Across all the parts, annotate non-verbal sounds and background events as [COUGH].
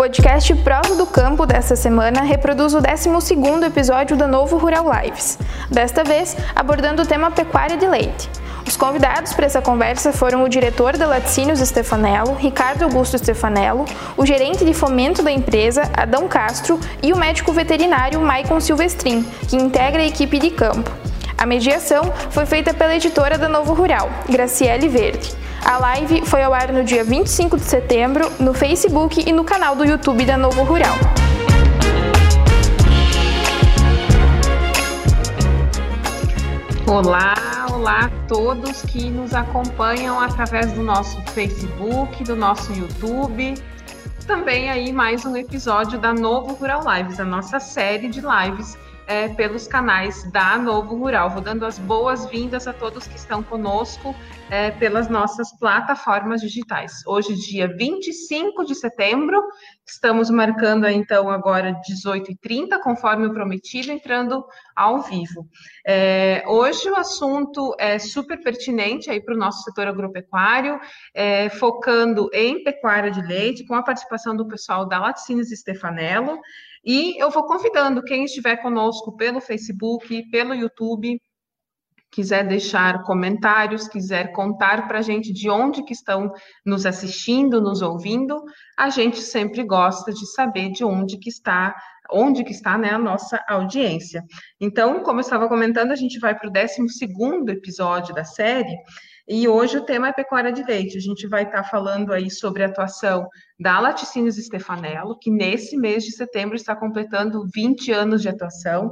podcast Prosa do Campo desta semana reproduz o 12º episódio da Novo Rural Lives, desta vez abordando o tema pecuária de leite. Os convidados para essa conversa foram o diretor da Laticínios Stefanello, Ricardo Augusto Stefanello, o gerente de fomento da empresa, Adão Castro, e o médico veterinário Maicon Silvestrin, que integra a equipe de campo. A mediação foi feita pela editora da Novo Rural, Graciele Verde. A live foi ao ar no dia 25 de setembro no Facebook e no canal do YouTube da Novo Rural. Olá, olá a todos que nos acompanham através do nosso Facebook, do nosso YouTube. Também aí mais um episódio da Novo Rural Lives, a nossa série de lives é, pelos canais da Novo Rural. Vou dando as boas-vindas a todos que estão conosco é, pelas nossas plataformas digitais. Hoje, dia 25 de setembro, estamos marcando então agora 18h30, conforme o prometido, entrando ao vivo. É, hoje o assunto é super pertinente aí para o nosso setor agropecuário, é, focando em pecuária de leite, com a participação do pessoal da Laticínios Stefanello, e eu vou convidando quem estiver conosco pelo Facebook, pelo YouTube, quiser deixar comentários, quiser contar para a gente de onde que estão nos assistindo, nos ouvindo, a gente sempre gosta de saber de onde que está, onde que está né, a nossa audiência. Então, como eu estava comentando, a gente vai para o 12 episódio da série, e hoje o tema é pecuária de leite. A gente vai estar falando aí sobre a atuação da Laticínios Stefanello, que nesse mês de setembro está completando 20 anos de atuação.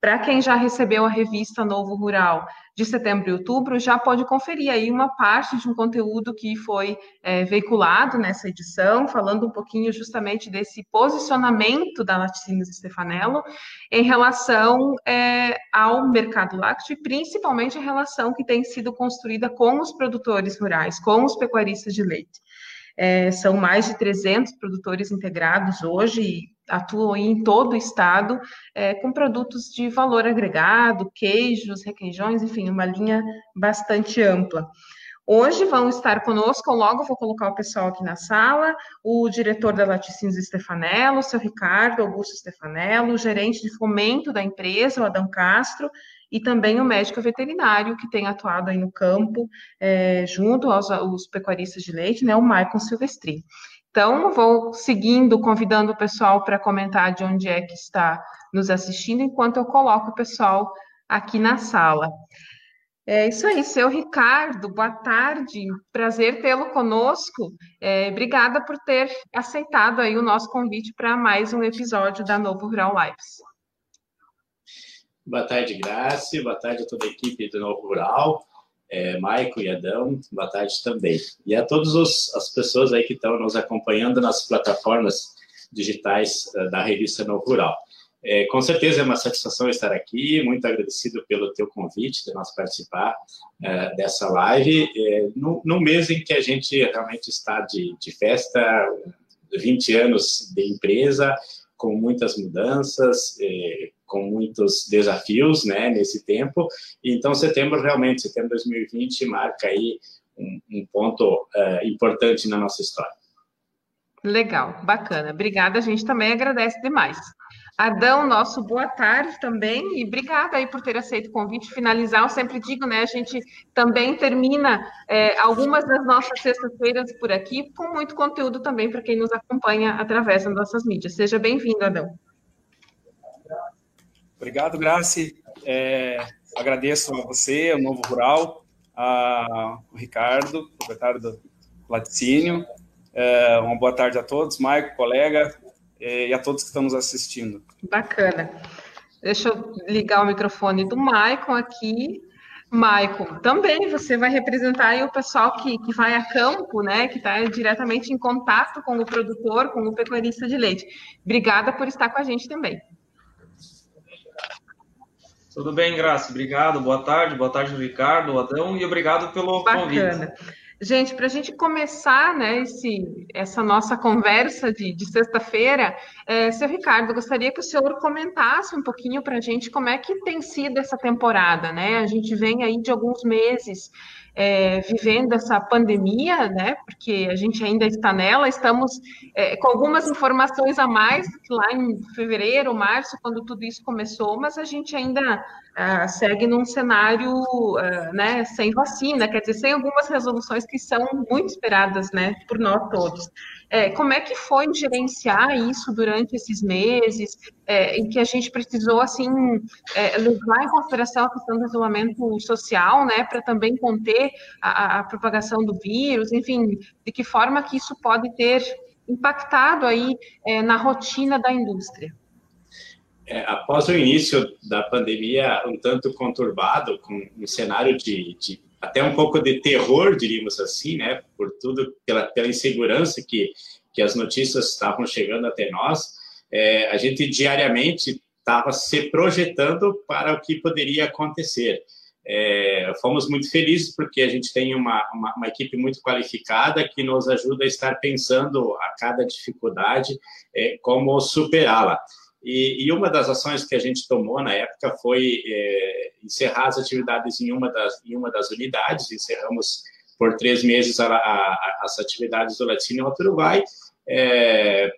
Para quem já recebeu a revista Novo Rural de setembro e outubro, já pode conferir aí uma parte de um conteúdo que foi é, veiculado nessa edição, falando um pouquinho justamente desse posicionamento da Laticínios Stefanello em relação é, ao mercado lácteo e principalmente a relação que tem sido construída com os produtores rurais, com os pecuaristas de leite. É, são mais de 300 produtores integrados hoje, atuam em todo o estado, é, com produtos de valor agregado, queijos, requeijões, enfim, uma linha bastante ampla. Hoje vão estar conosco, logo vou colocar o pessoal aqui na sala, o diretor da Laticínios Stefanello, o seu Ricardo Augusto Stefanello, o gerente de fomento da empresa, o Adão Castro, e também o médico veterinário que tem atuado aí no campo, é, junto aos, aos, pecuaristas de leite, né, o Maicon Silvestri. Então, vou seguindo, convidando o pessoal para comentar de onde é que está nos assistindo, enquanto eu coloco o pessoal aqui na sala. É isso aí, seu Ricardo, boa tarde, prazer tê-lo conosco. É, obrigada por ter aceitado aí o nosso convite para mais um episódio da Novo Rural Lives. Boa tarde, Grace. Boa tarde a toda a equipe do Novo Rural. É, Maico e Adão, boa tarde também. E a todas as pessoas aí que estão nos acompanhando nas plataformas digitais uh, da revista Novo Rural. É, com certeza é uma satisfação estar aqui, muito agradecido pelo teu convite de nós participar uh, dessa live, é, no, no, mês em que a gente realmente está de, de festa, 20 anos de empresa, com muitas mudanças, com muitos desafios, né, nesse tempo. Então, setembro realmente, setembro de 2020 marca aí um, um ponto uh, importante na nossa história. Legal, bacana. Obrigada, a gente também agradece demais. Adão, nosso boa tarde também, e obrigada aí por ter aceito o convite. Finalizar, eu sempre digo, né? A gente também termina é, algumas das nossas sextas-feiras por aqui, com muito conteúdo também para quem nos acompanha através das nossas mídias. Seja bem-vindo, Adão. Obrigado, Grace. É, agradeço a você, ao Novo Rural, ao Ricardo, proprietário do Laticínio. É, uma boa tarde a todos, Maico, colega, é, e a todos que estão nos assistindo. Bacana. Deixa eu ligar o microfone do Maicon aqui. Maicon, também você vai representar o pessoal que, que vai a campo, né? Que está diretamente em contato com o produtor, com o pecuarista de leite. Obrigada por estar com a gente também. Tudo bem, Graça? Obrigado. Boa tarde. Boa tarde, Ricardo, Adão, e obrigado pelo Bacana. convite. Gente, para a gente começar né, esse, essa nossa conversa de, de sexta-feira, é, seu Ricardo, gostaria que o senhor comentasse um pouquinho para a gente como é que tem sido essa temporada, né? A gente vem aí de alguns meses é, vivendo essa pandemia, né? Porque a gente ainda está nela, estamos é, com algumas informações a mais que lá em fevereiro, março, quando tudo isso começou, mas a gente ainda uh, segue num cenário uh, né, sem vacina, quer dizer, sem algumas resoluções que são muito esperadas né, por nós todos. É, como é que foi gerenciar isso durante esses meses, é, em que a gente precisou, assim, é, levar em consideração a questão do isolamento social, né, para também conter a, a propagação do vírus, enfim, de que forma que isso pode ter impactado aí é, na rotina da indústria? é, após o início da pandemia um tanto conturbado, com um cenário de, de, até um pouco de terror, diríamos assim, né, por tudo, pela, pela insegurança que, que as notícias estavam chegando até nós, é, a gente diariamente estava se projetando para o que poderia acontecer. É, fomos muito felizes porque a gente tem uma, uma, uma, equipe muito qualificada que nos ajuda a estar pensando a cada dificuldade é, como superá-la. E, e, uma das ações que a gente tomou na época foi é, encerrar as atividades em uma das, em uma das unidades. Encerramos por três meses a, a, a, as atividades do Laticínio Alto Uruguai. É,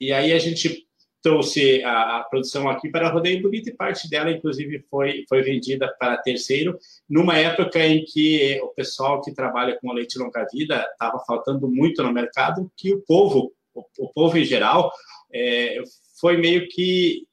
e aí a gente trouxe a, produção aqui para a Rodeio Bonito e parte dela, inclusive, foi, foi vendida para terceiro, numa época em que o pessoal que trabalha com leite longa-vida estava faltando muito no mercado, que o povo, o, o povo em geral, é, foi meio que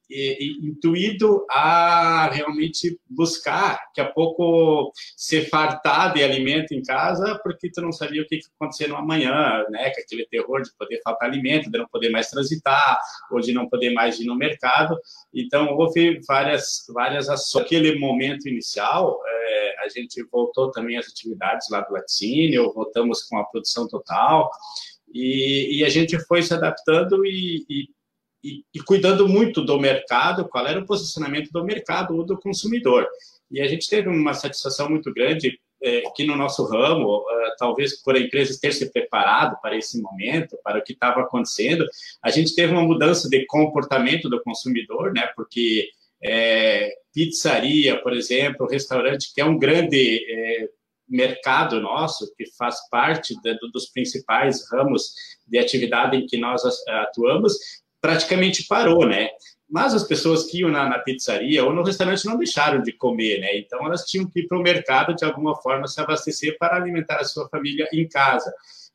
intuído a realmente buscar, daqui a pouco ser fartar de alimento em casa, porque tu não sabia o que ia acontecer no amanhã, né? Com aquele terror de poder faltar alimento, de não poder mais transitar, ou de não poder mais ir no mercado. Então, houve várias, várias ações. Naquele momento inicial, é, a gente voltou também às atividades lá do laticínio, voltamos com a produção total, e, e a gente foi se adaptando e, e e, e, cuidando muito do mercado, qual era o posicionamento do mercado ou do consumidor. E a gente teve uma satisfação muito grande é, que no nosso ramo, é, talvez por a empresa ter se preparado para esse momento, para o que estava acontecendo, a gente teve uma mudança de comportamento do consumidor, né? Porque é, pizzaria, por exemplo, restaurante, que é um grande mercado nosso, que faz parte de, dos principais ramos de atividade em que nós atuamos, praticamente parou, né? Mas as pessoas que iam na, na, pizzaria ou no restaurante não deixaram de comer, né? Então elas tinham que ir para o mercado de alguma forma se abastecer para alimentar a sua família em casa.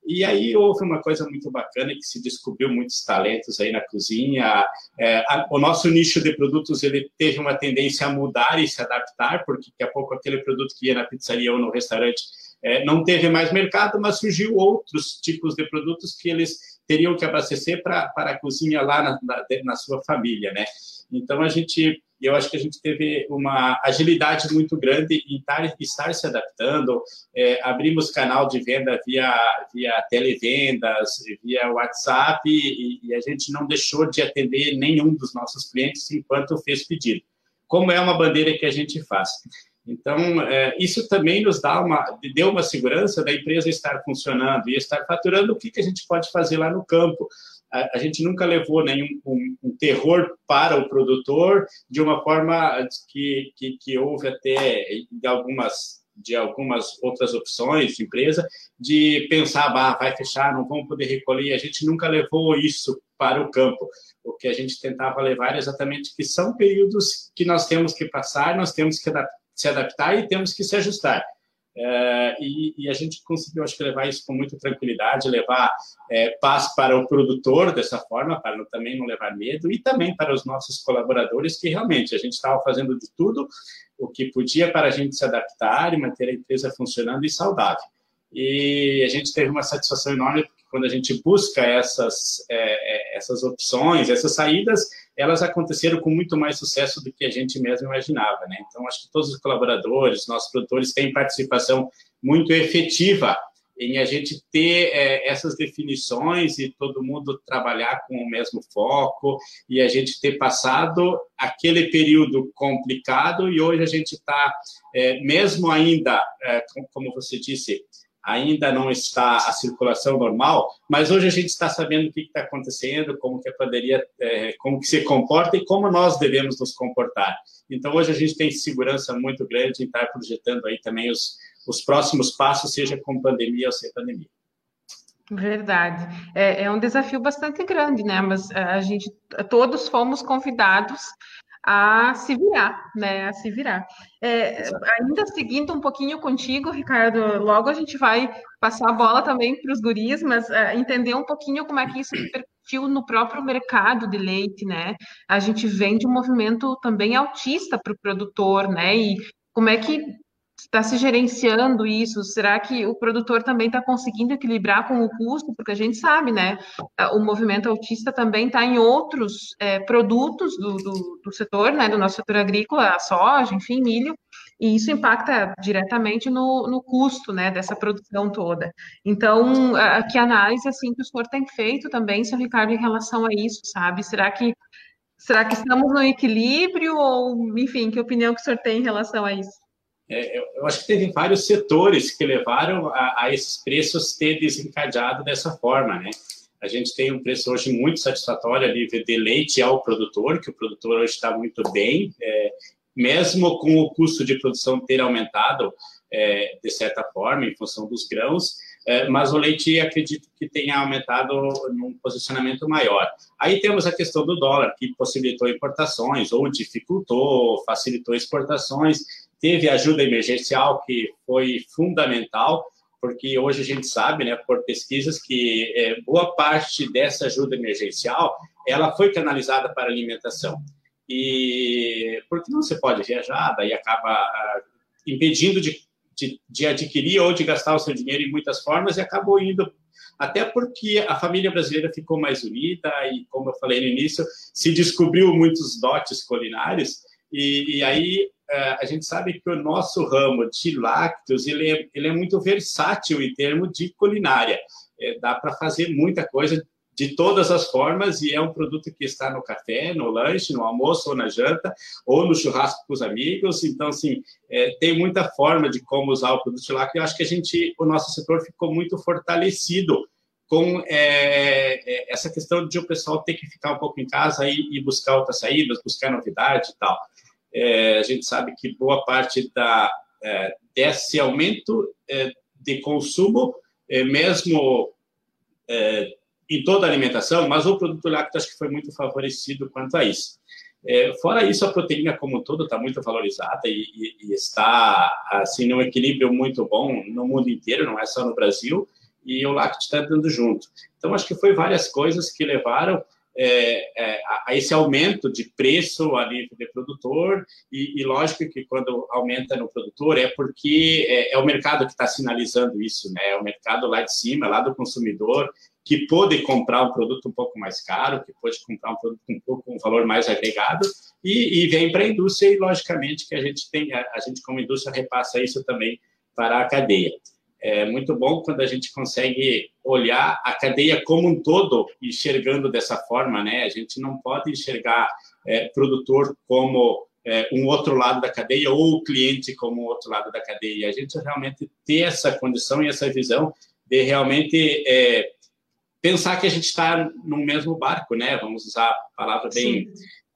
E aí houve uma coisa muito bacana que se descobriu muitos talentos aí na cozinha. É, a, o nosso nicho de produtos ele teve uma tendência a mudar e se adaptar, porque daqui a pouco aquele produto que ia na pizzaria ou no restaurante é, não teve mais mercado, mas surgiu outros tipos de produtos que eles teriam que abastecer para a cozinha lá na, na, na, sua família, né? Então, a gente, eu acho que a gente teve uma agilidade muito grande em estar, se adaptando, é, abrimos canal de venda via, via televendas, via WhatsApp, e, e a gente não deixou de atender nenhum dos nossos clientes enquanto fez pedido. Como é uma bandeira que a gente faz. Então, é, isso também nos dá uma, deu uma segurança da empresa estar funcionando e estar faturando. O que, que a gente pode fazer lá no campo? A, gente nunca levou nenhum um, um, terror para o produtor de uma forma que, que, que houve até de algumas de algumas outras opções de empresa, de pensar, bah, vai fechar, não vamos poder recolher. A gente nunca levou isso para o campo. O que a gente tentava levar é exatamente que são períodos que nós temos que passar, nós temos que adaptar se adaptar e temos que se ajustar. É, e, e, a gente conseguiu, acho que, levar isso com muita tranquilidade, levar é, paz para o produtor dessa forma, para também não levar medo, e também para os nossos colaboradores, que realmente a gente estava fazendo de tudo o que podia para a gente se adaptar e manter a empresa funcionando e saudável. E a gente teve uma satisfação enorme quando a gente busca essas, é, é, essas opções, essas saídas, elas aconteceram com muito mais sucesso do que a gente mesmo imaginava, né? Então, acho que todos os colaboradores, nossos produtores têm participação muito efetiva em a gente ter é, essas definições e todo mundo trabalhar com o mesmo foco e a gente ter passado aquele período complicado e hoje a gente está, é, mesmo ainda, é, como você disse, ainda não está a circulação normal, mas hoje a gente está sabendo o que está acontecendo, como que a pandemia, é, como que se comporta e como nós devemos nos comportar. Então hoje a gente tem segurança muito grande em estar projetando aí também os, os próximos passos, seja com pandemia ou sem pandemia. Verdade. É, é, um desafio bastante grande, né? Mas é, a gente, todos fomos convidados a se virar, né? A se virar. É, ainda seguindo um pouquinho contigo, Ricardo, logo a gente vai passar a bola também para os guris, mas é, entender um pouquinho como é que isso repercutiu no próprio mercado de leite, né? A gente vem de um movimento também autista para o produtor, né? E como é que está se gerenciando isso? Será que o produtor também está conseguindo equilibrar com o custo? Porque a gente sabe, né? O movimento autista também está em outros é, produtos do, do, do, setor, né? Do nosso setor agrícola, a soja, enfim, milho. E isso impacta diretamente no, no custo, né? Dessa produção toda. Então, que análise assim que o senhor tem feito também, seu Ricardo, em relação a isso, sabe? Será que será que estamos no equilíbrio ou, enfim, que opinião que o senhor tem em relação a isso? É, eu acho que teve vários setores que levaram a, a, esses preços ter desencadeado dessa forma, né? A gente tem um preço hoje muito satisfatório ali de leite ao produtor, que o produtor hoje está muito bem, é, mesmo com o custo de produção ter aumentado é, de certa forma em função dos grãos, é, mas o leite acredito que tenha aumentado num posicionamento maior. Aí temos a questão do dólar, que possibilitou importações ou dificultou, facilitou exportações, Teve ajuda emergencial, que foi fundamental, porque hoje a gente sabe, né, por pesquisas, que é, boa parte dessa ajuda emergencial ela foi canalizada para alimentação. E porque não se pode viajar, daí acaba ah, impedindo de, de, de, adquirir ou de gastar o seu dinheiro em muitas formas e acabou indo. Até porque a família brasileira ficou mais unida e, como eu falei no início, se descobriu muitos dotes culinários e, e aí a gente sabe que o nosso ramo de lácteos ele é, ele é muito versátil em termos de culinária. É, dá para fazer muita coisa de todas as formas e é um produto que está no café, no lanche, no almoço ou na janta ou no churrasco com os amigos. Então, assim, é, tem muita forma de como usar o produto lácteo. Eu acho que a gente, o nosso setor ficou muito fortalecido com é, é, essa questão de o pessoal ter que ficar um pouco em casa e, e buscar outras saídas, buscar novidade e tal. É, a gente sabe que boa parte da, é, desse aumento é, de consumo, é, mesmo é, em toda a alimentação, mas o produto lácteo acho que foi muito favorecido quanto a isso. fora isso, a proteína como um todo está muito valorizada e, e, e está assim num equilíbrio muito bom no mundo inteiro, não é só no Brasil e o lácteo está dando junto. Então, acho que foi várias coisas que levaram é, é, a esse aumento de preço a nível de produtor, e, e, lógico que quando aumenta no produtor é porque é, é o mercado que está sinalizando isso, né? É o mercado lá de cima, lá do consumidor, que pôde comprar um produto um pouco mais caro, que pôde comprar um produto um pouco um valor mais agregado, e, e vem para a indústria, e logicamente que a gente tem, a, a gente como indústria repassa isso também para a cadeia. É muito bom quando a gente consegue olhar a cadeia como um todo, enxergando dessa forma, né? A gente não pode enxergar é, produtor como é, um outro lado da cadeia ou o cliente como outro lado da cadeia. A gente realmente ter essa condição e essa visão de realmente é, pensar que a gente está no mesmo barco, né? Vamos usar a palavra bem,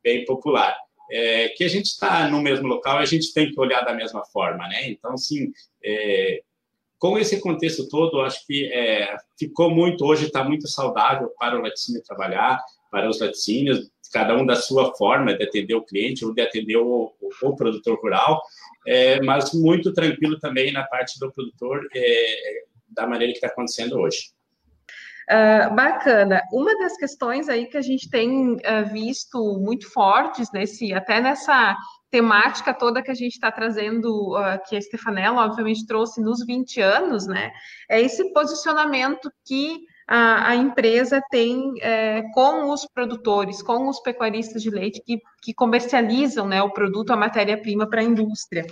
bem popular. É, que a gente está no mesmo local e a gente tem que olhar da mesma forma, né? Então, sim, é, com esse contexto todo, acho que é, ficou muito, hoje está muito saudável para o laticínio trabalhar, para os laticínios, cada um da sua forma de atender o cliente ou de atender o, o, o produtor rural, é, mas muito tranquilo também na parte do produtor, é, da maneira que está acontecendo hoje. Uh, bacana. Uma das questões aí que a gente tem uh, visto muito fortes nesse, até nessa temática toda que a gente está trazendo, uh, que a Stefanella, obviamente, trouxe nos 20 anos, né? É esse posicionamento que a, a empresa tem é, com os produtores, com os pecuaristas de leite que, que comercializam né, o produto, a matéria-prima para a indústria.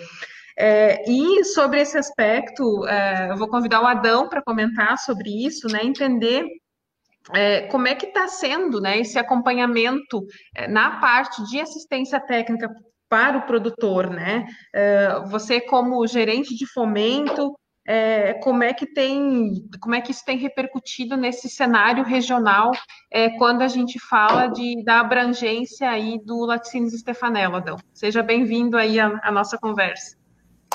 É, e sobre esse aspecto, é, eu vou convidar o Adão para comentar sobre isso, né? Entender é, como é que está sendo né, esse acompanhamento é, na parte de assistência técnica para o produtor, né? É, você como gerente de fomento, é, como é que tem, como é que isso tem repercutido nesse cenário regional é, quando a gente fala de, da abrangência aí do Laticínios Stefanella, Adão? Seja bem-vindo aí à, à, nossa conversa.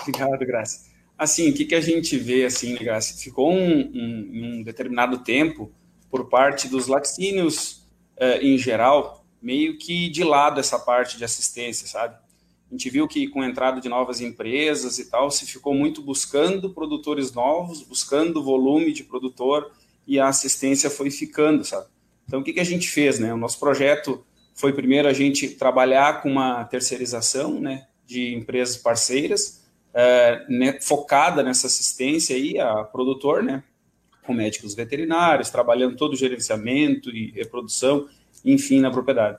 Obrigado, Graça. Assim, o que, que a gente vê, assim, né, Ficou um, um, um, determinado tempo, por parte dos laticínios uh, em geral, meio que de lado essa parte de assistência, sabe? A gente viu que com a entrada de novas empresas e tal, se ficou muito buscando produtores novos, buscando volume de produtor, e a assistência foi ficando, sabe? Então, o que, que a gente fez, né? O nosso projeto foi primeiro a gente trabalhar com uma terceirização, né, de empresas parceiras, é, né, focada nessa assistência aí a produtor, né, com médicos veterinários, trabalhando todo o gerenciamento e reprodução, enfim, na propriedade.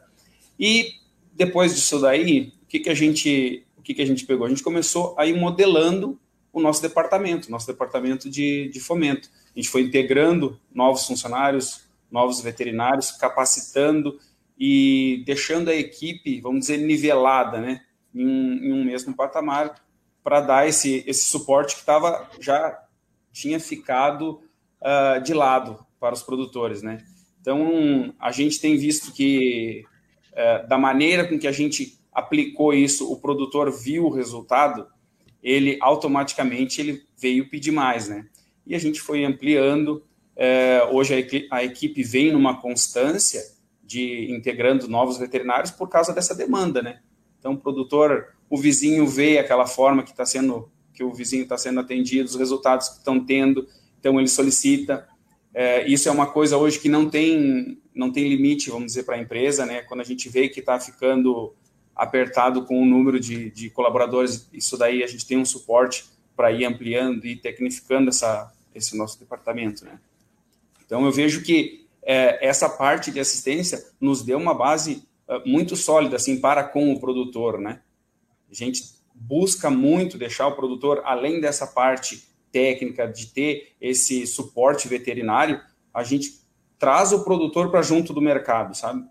E depois disso daí, que, que a gente o que, que a gente pegou? A gente começou a ir modelando o nosso departamento, nosso departamento de, de fomento. A gente foi integrando novos funcionários, novos veterinários, capacitando e deixando a equipe, vamos dizer, nivelada, né, em um, em um mesmo patamar, para dar esse, esse suporte que estava já tinha ficado uh, de lado para os produtores, né. Então, a gente tem visto que, uh, da maneira com que a gente aplicou isso, o produtor viu o resultado, ele automaticamente ele veio pedir mais, né? e a gente foi ampliando. É, hoje a equipe, a equipe vem numa constância de integrando novos veterinários por causa dessa demanda, né? Então, o produtor, o vizinho vê aquela forma que está sendo, que o vizinho está sendo atendido, os resultados que estão tendo, então ele solicita. É, isso é uma coisa hoje que não tem, não tem limite, vamos dizer, para a empresa, né? Quando a gente vê que está ficando apertado com o número de, de colaboradores, isso daí a gente tem um suporte para ir ampliando e tecnificando essa, esse nosso departamento, né? Então eu vejo que é, essa parte de assistência nos deu uma base uh, muito sólida assim para com o produtor, né? A gente busca muito deixar o produtor além dessa parte técnica de ter esse suporte veterinário, a gente traz o produtor para junto do mercado, sabe?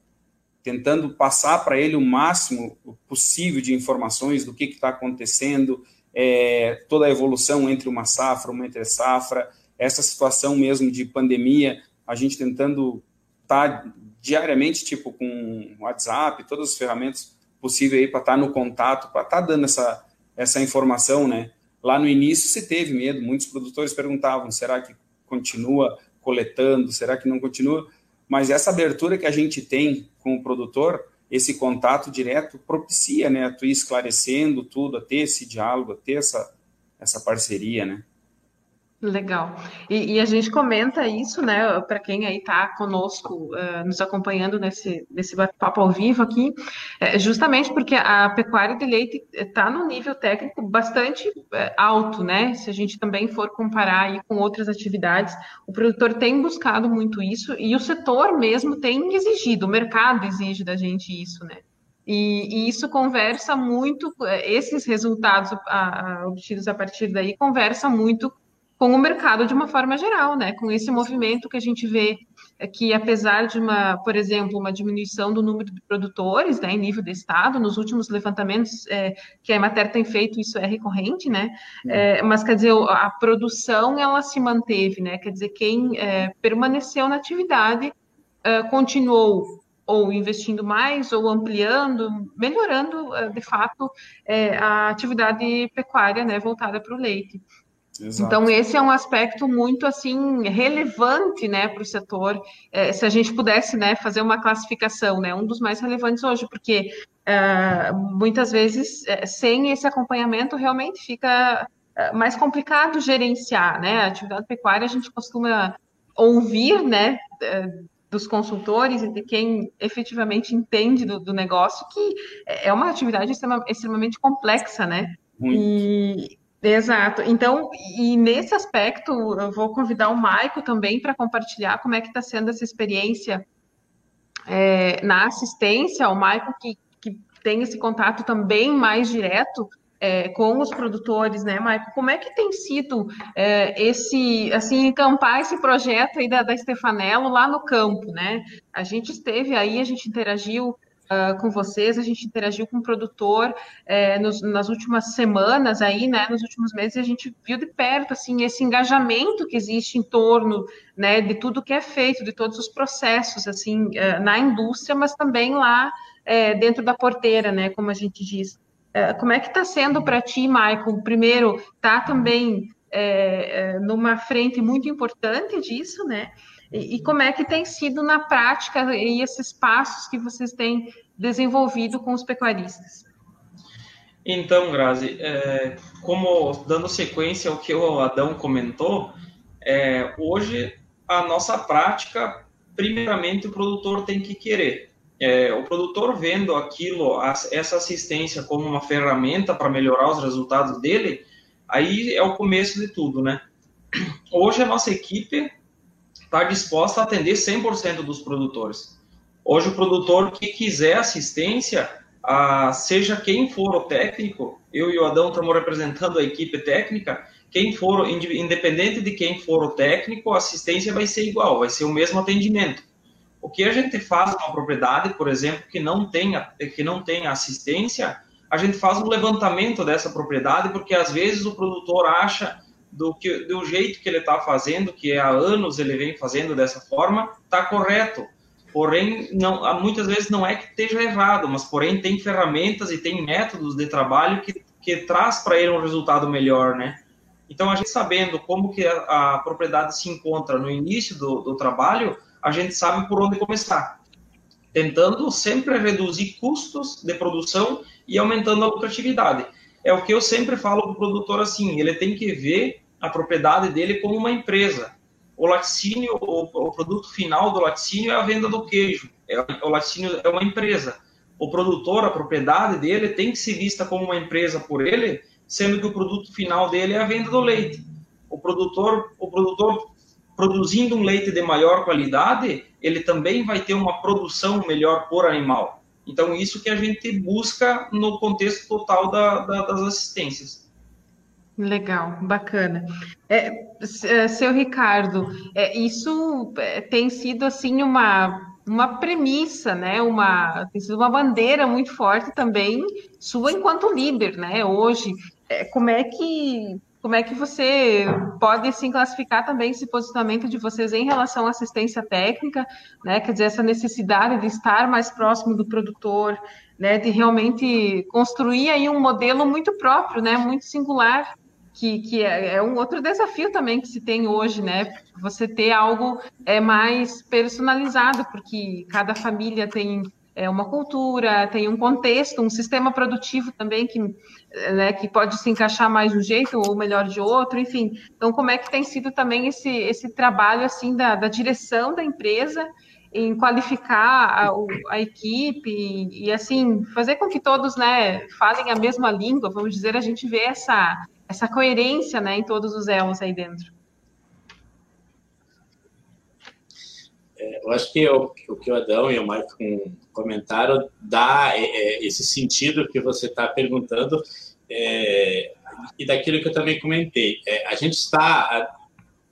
Tentando passar para ele o máximo possível de informações do que está acontecendo, é, toda a evolução entre uma safra, uma entre safra, essa situação mesmo de pandemia, a gente tentando estar tá diariamente, tipo, com WhatsApp, todas as ferramentas possíveis aí para estar tá no contato, para estar tá dando essa, essa informação, né? Lá no início se teve medo, muitos produtores perguntavam, será que continua coletando, será que não continua? Mas essa abertura que a gente tem com o produtor, esse contato direto propicia, né, a tu ir esclarecendo tudo, a ter esse diálogo, a ter essa, essa parceria, né? Legal. E, e, a gente comenta isso, né, para quem aí está conosco, uh, nos acompanhando nesse, nesse bate-papo ao vivo aqui, é, justamente porque a pecuária de leite está no nível técnico bastante é, alto, né? Se a gente também for comparar aí com outras atividades, o produtor tem buscado muito isso e o setor mesmo tem exigido, o mercado exige da gente isso, né? E, e, isso conversa muito, esses resultados a, a, obtidos a partir daí, conversa muito com o mercado de uma forma geral, né? Com esse movimento que a gente vê que, apesar de uma, por exemplo, uma diminuição do número de produtores, né, em nível de estado, nos últimos levantamentos é, que a Emater tem feito, isso é recorrente, né? É, mas quer dizer, a produção ela se manteve, né? Quer dizer, quem é, permaneceu na atividade é, continuou ou investindo mais, ou ampliando, melhorando, é, de fato, é, a atividade pecuária, né, voltada para o leite. Exato. Então, esse é um aspecto muito assim relevante né, para o setor. É, se a gente pudesse né, fazer uma classificação, né, um dos mais relevantes hoje, porque é, muitas vezes, é, sem esse acompanhamento, realmente fica é, mais complicado gerenciar. Né? A atividade pecuária a gente costuma ouvir né, é, dos consultores e de quem efetivamente entende do, do negócio, que é uma atividade extremamente complexa, né? Muito. E, Exato. Então, e nesse aspecto, eu vou convidar o Maico também para compartilhar como é que está sendo essa experiência é, na assistência. O Maico que, que tem esse contato também mais direto é, com os produtores, né, Maico? Como é que tem sido é, esse, assim, encampar esse projeto aí da, da Stefanello lá no campo, né? A gente esteve aí, a gente interagiu uh, com vocês, a gente interagiu com o produtor é, nos, nas últimas semanas aí, né, nos últimos meses, a gente viu de perto, assim, esse engajamento que existe em torno, né, de tudo que é feito, de todos os processos, assim, uh, na indústria, mas também lá é, dentro da porteira, né, como a gente diz. É, como é que está sendo para ti, Michael? Primeiro, tá também é, numa frente muito importante disso, né? E, como é que tem sido na prática e esses passos que vocês têm desenvolvido com os pecuaristas? Então, Grazi, é, como dando sequência ao que o Adão comentou, é, hoje a nossa prática, primeiramente o produtor tem que querer. É, o produtor vendo aquilo, essa assistência como uma ferramenta para melhorar os resultados dele, aí é o começo de tudo, né? Hoje a nossa equipe está disposta a atender 100% dos produtores. Hoje o produtor que quiser assistência, ah, seja quem for o técnico, eu e o Adão estamos representando a equipe técnica, quem for, independente de quem for o técnico, a assistência vai ser igual, vai ser o mesmo atendimento. O que a gente faz numa propriedade, por exemplo, que não tenha, que não tenha assistência, a gente faz um levantamento dessa propriedade, porque às vezes o produtor acha do, que, do jeito que ele está fazendo, que há anos ele vem fazendo dessa forma, está correto. Porém, não, muitas vezes não é que esteja errado, mas porém tem ferramentas e tem métodos de trabalho que, que traz para ele um resultado melhor, né? Então, a gente sabendo como que a, a propriedade se encontra no início do, do trabalho, a gente sabe por onde começar. Tentando sempre reduzir custos de produção e aumentando a lucratividade. É o que eu sempre falo para o produtor assim, ele tem que ver a propriedade dele como uma empresa o laticínio, o, o, produto final do laticínio é a venda do queijo. É, o laticínio é uma empresa. O produtor, a propriedade dele, tem que ser vista como uma empresa por ele, sendo que o produto final dele é a venda do leite. O produtor, o produtor produzindo um leite de maior qualidade, ele também vai ter uma produção melhor por animal. Então, isso que a gente busca no contexto total da, da, das assistências. Legal, bacana. É, é, seu Ricardo, é, isso é, tem sido assim uma, uma premissa, né? Uma, tem sido uma bandeira muito forte também sua enquanto líder, né? Hoje, é, como é que como é que você pode assim classificar também esse posicionamento de vocês em relação à assistência técnica, né? Quer dizer, essa necessidade de estar mais próximo do produtor, né? De realmente construir aí um modelo muito próprio, né? Muito singular que, que é, é, um outro desafio também que se tem hoje, né? Você ter algo é, mais personalizado, porque cada família tem é, uma cultura, tem um contexto, um sistema produtivo também que, né, que pode se encaixar mais de um jeito ou melhor de outro, enfim. Então, como é que tem sido também esse, esse trabalho assim da, da direção da empresa em qualificar a, a equipe e, e, assim fazer com que todos né falem a mesma língua, vamos dizer, a gente vê essa essa coerência né, em todos os elos aí dentro. É, eu acho que o, que o Adão e o Maicon comentaram dá é, é, esse sentido que você está perguntando é, e daquilo que eu também comentei. É, a gente está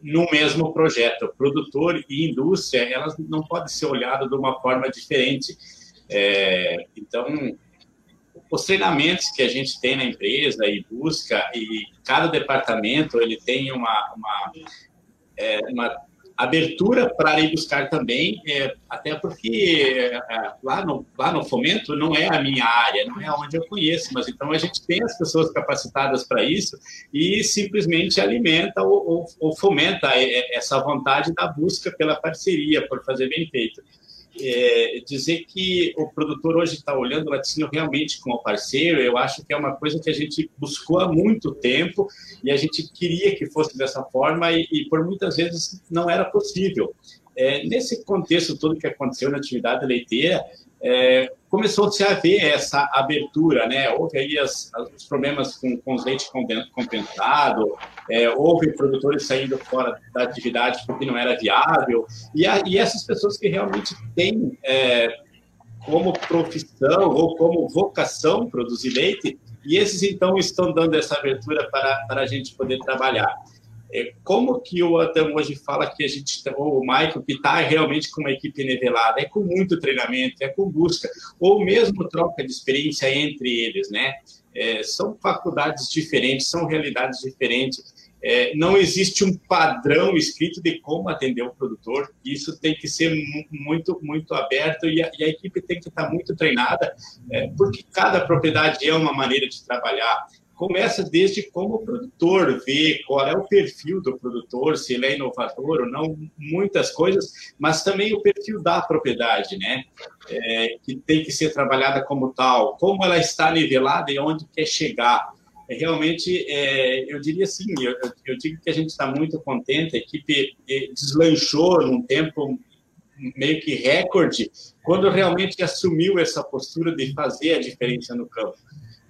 no mesmo projeto, produtor e indústria, elas não podem ser olhadas de uma forma diferente. É, então, os treinamentos que a gente tem na empresa e busca, e cada departamento ele tem uma, uma, é, uma abertura para ir buscar também, é, até porque é, lá, no, lá no fomento não é a minha área, não é onde eu conheço, mas então a gente tem as pessoas capacitadas para isso e simplesmente alimenta ou, ou, ou fomenta é, essa vontade da busca pela parceria, por fazer bem feito é, dizer que o produtor hoje está olhando o laticínio realmente como parceiro, eu acho que é uma coisa que a gente buscou há muito tempo e a gente queria que fosse dessa forma e, e por muitas vezes não era possível. É, nesse contexto todo que aconteceu na atividade leiteira, é, começou-se a ver essa abertura, né? Houve aí as, os problemas com, com os leite compensado, é, houve produtores saindo fora da atividade porque não era viável, e, a, e essas pessoas que realmente têm é, como profissão ou como vocação produzir leite, e esses então estão dando essa abertura para, para a gente poder trabalhar. É, como que o Adam hoje fala que a gente, ou o Michael, que está realmente com uma equipe nivelada? É com muito treinamento, é com busca, ou mesmo troca de experiência entre eles, né? É, são faculdades diferentes, são realidades diferentes. é, não existe um padrão escrito de como atender o produtor. Isso tem que ser muito, muito aberto e a, e a equipe tem que estar muito treinada, é, porque cada propriedade é uma maneira de trabalhar. Começa desde como produtor vê, qual é o perfil do produtor, se ele é inovador ou não, muitas coisas, mas também o perfil da propriedade, né? É, que tem que ser trabalhada como tal, como ela está nivelada e onde quer chegar é, realmente, é, eu diria assim, eu, eu, digo que a gente está muito contente, a equipe é, deslanchou num tempo meio que recorde, quando realmente assumiu essa postura de fazer a diferença no campo.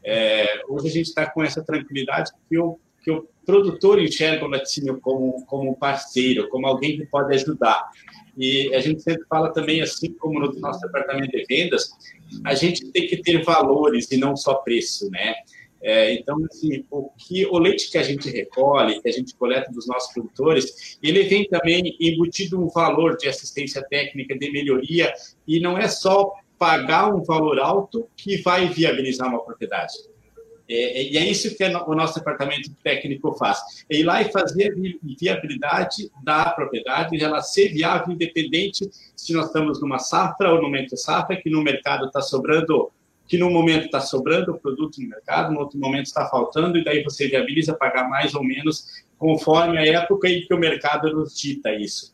É, hoje a gente está com essa tranquilidade que o, que o produtor enxerga o laticínio como, como parceiro, como alguém que pode ajudar. E a gente sempre fala também, assim como no nosso departamento de vendas, a gente tem que ter valores e não só preço, né? É, então, assim, o, que, o leite que a gente recolhe, que a gente coleta dos nossos produtores, ele vem também embutido um valor de assistência técnica, de melhoria, e não é só pagar um valor alto que vai viabilizar uma propriedade. É, e é isso que o nosso departamento técnico faz. É ir lá e fazer a viabilidade da propriedade, ela ser viável, independente se nós estamos numa safra ou no momento safra, que no mercado está sobrando que no momento está sobrando o produto no mercado, no outro momento está faltando, e daí você viabiliza pagar mais ou menos conforme a época em que o mercado nos dita isso.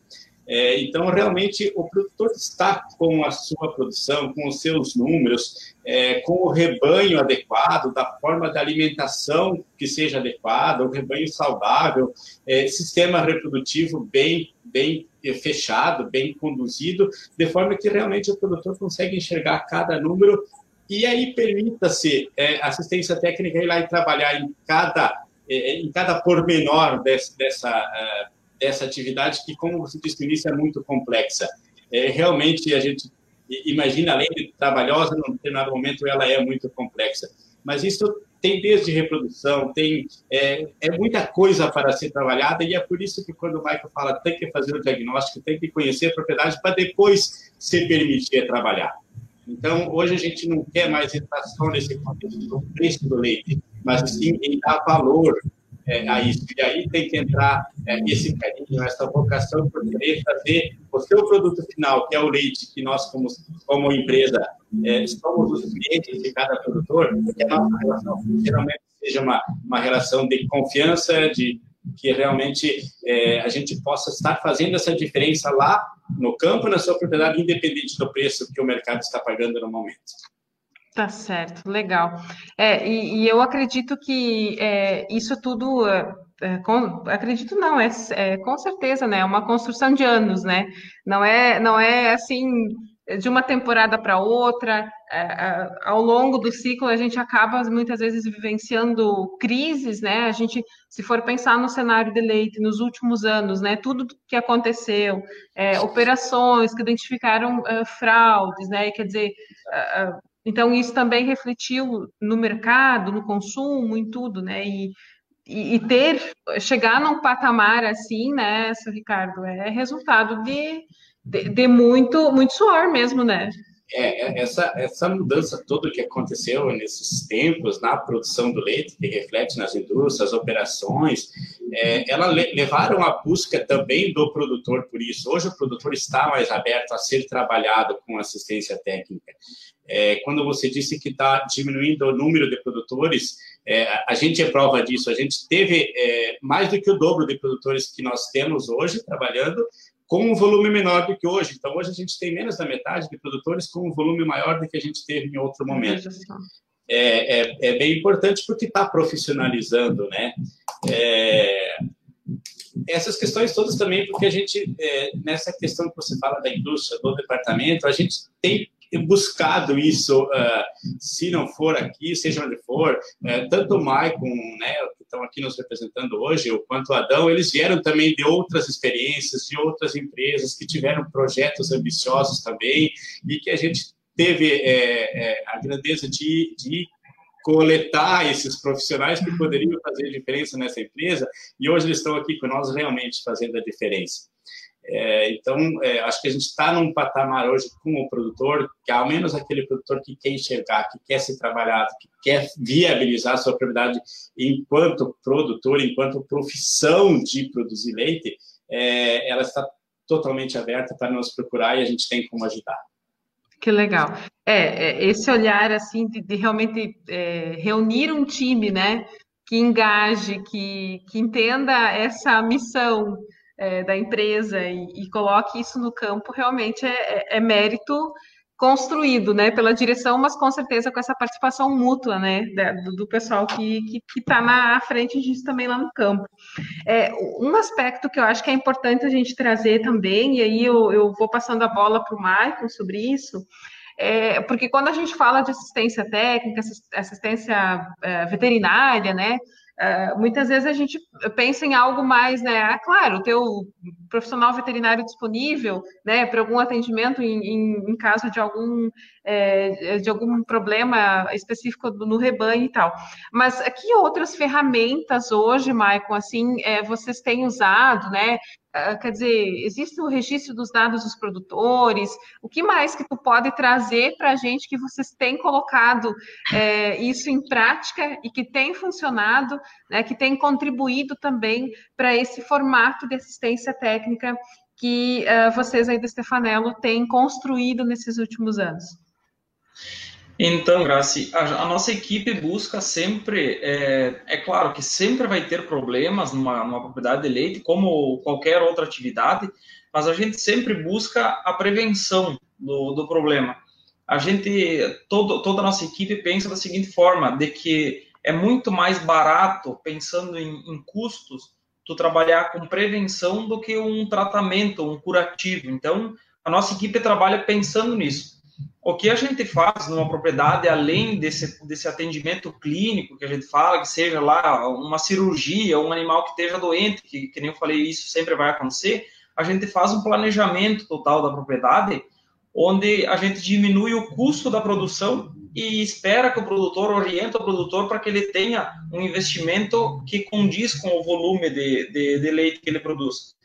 É, então, realmente, o produtor está com a sua produção, com os seus números, é, com o rebanho adequado, da forma da alimentação que seja adequada, o rebanho saudável, é, sistema reprodutivo bem, bem fechado, bem conduzido, de forma que realmente o produtor consegue enxergar cada número e aí permita-se é, assistência técnica ir lá e trabalhar em cada, é, em cada pormenor desse, dessa, dessa atividade, que, como você disse no início, é muito complexa. É, realmente, a gente imagina, além de trabalhosa, num determinado momento ela é muito complexa. Mas isso tem desde reprodução, tem é, é, muita coisa para ser trabalhada e é por isso que quando o Michael fala tem que fazer o diagnóstico, tem que conhecer a propriedade para depois se permitir trabalhar. Então, hoje a gente não quer mais entrar só nesse contexto do preço do leite, mas sim em dar valor é, a isso. E aí tem que entrar é, esse carinho, essa vocação por querer fazer o seu produto final, que é o leite, que nós, como, como empresa, é, somos os clientes de cada produtor, que a nossa relação geralmente seja uma, uma relação de confiança, de que realmente é, a gente possa estar fazendo essa diferença lá no campo, na sua propriedade, independente do preço que o mercado está pagando no momento. Tá certo, legal. É, e, e eu acredito que é, isso tudo, é, é com, acredito não, é, é, com certeza, né? É uma construção de anos, né? Não é, não é assim de uma temporada para outra, é, é, ao longo do ciclo a gente acaba muitas vezes vivenciando crises, né? A gente, se for pensar no cenário de leite nos últimos anos, né? Tudo que aconteceu, operações que identificaram fraudes, né? Quer dizer, então isso também refletiu no mercado, no consumo, em tudo, né? E, e, e ter chegar num patamar assim, né. Ricardo, é resultado de de, de muito, muito suor mesmo, né? É, é, essa, essa mudança toda que aconteceu nesses tempos na produção do leite, que reflete nas indústrias, operações, é, ela le, levaram a busca também do produtor por isso. Hoje o produtor está mais aberto a ser trabalhado com assistência técnica. É, quando você disse que está diminuindo o número de produtores, é, a gente é prova disso. A gente teve é, mais do que o dobro de produtores que nós temos hoje trabalhando, com um volume menor do que hoje. Então, hoje a gente tem menos da metade de produtores com um volume maior do que a gente teve em outro momento. É, é, é bem importante porque está profissionalizando, né? É, essas questões todas também, porque a gente, é, nessa questão que você fala da indústria, do departamento, a gente tem buscado isso, uh, se não for aqui, seja onde for, uh, tanto o Maicon, né, que estão aqui nos representando hoje, quanto o Adão, eles vieram também de outras experiências, de outras empresas que tiveram projetos ambiciosos também, e que a gente teve é, é, a grandeza de, de coletar esses profissionais que poderiam fazer diferença nessa empresa e hoje eles estão aqui com nós realmente fazendo a diferença. É, então, é, acho que a gente está num patamar hoje com o produtor, que ao menos aquele produtor que quer enxergar, que quer ser trabalhado, que quer viabilizar a sua propriedade enquanto produtor, enquanto profissão de produzir leite, é, ela está totalmente aberta para nos procurar e a gente tem como ajudar. Que legal. É, é esse olhar assim de, de realmente é, reunir um time, né, que engaje, que, que entenda essa missão é, da empresa e, e, coloque isso no campo, realmente é, é, é, mérito construído, né, pela direção, mas com certeza com essa participação mútua, né, do, do pessoal que está na frente disso também lá no campo. É, um aspecto que eu acho que é importante a gente trazer também, e aí eu, eu vou passando a bola para o Maicon sobre isso, é, porque quando a gente fala de assistência técnica, assistência é, veterinária, né, Uh, muitas vezes a gente pensa em algo mais, né? Ah, claro, ter o profissional veterinário disponível, né, para algum atendimento em, em, em, caso de algum é, de algum problema específico no rebanho e tal. Mas que outras ferramentas hoje, Maicon, assim, é, vocês têm usado, né? Ah, quer dizer, existe o registro dos dados dos produtores, o que mais que tu pode trazer para a gente que vocês têm colocado é, isso em prática e que tem funcionado, né, que tem contribuído também para esse formato de assistência técnica que uh, vocês aí do Stefanello têm construído nesses últimos anos? Então, Graci, a, a, nossa equipe busca sempre, é, é, claro que sempre vai ter problemas numa, numa, propriedade de leite, como qualquer outra atividade, mas a gente sempre busca a prevenção do, do problema. A gente, todo, toda a nossa equipe pensa da seguinte forma, de que é muito mais barato, pensando em, em custos, tu trabalhar com prevenção do que um tratamento, um curativo. Então, a nossa equipe trabalha pensando nisso o que a gente faz numa propriedade, além desse, desse atendimento clínico que a gente fala, que seja lá uma cirurgia, um animal que esteja doente, que, que nem eu falei, isso sempre vai acontecer, a gente faz um planejamento total da propriedade, onde a gente diminui o custo da produção e espera que o produtor orienta o produtor para que ele tenha um investimento que condiz com o volume de, de, de leite que ele produz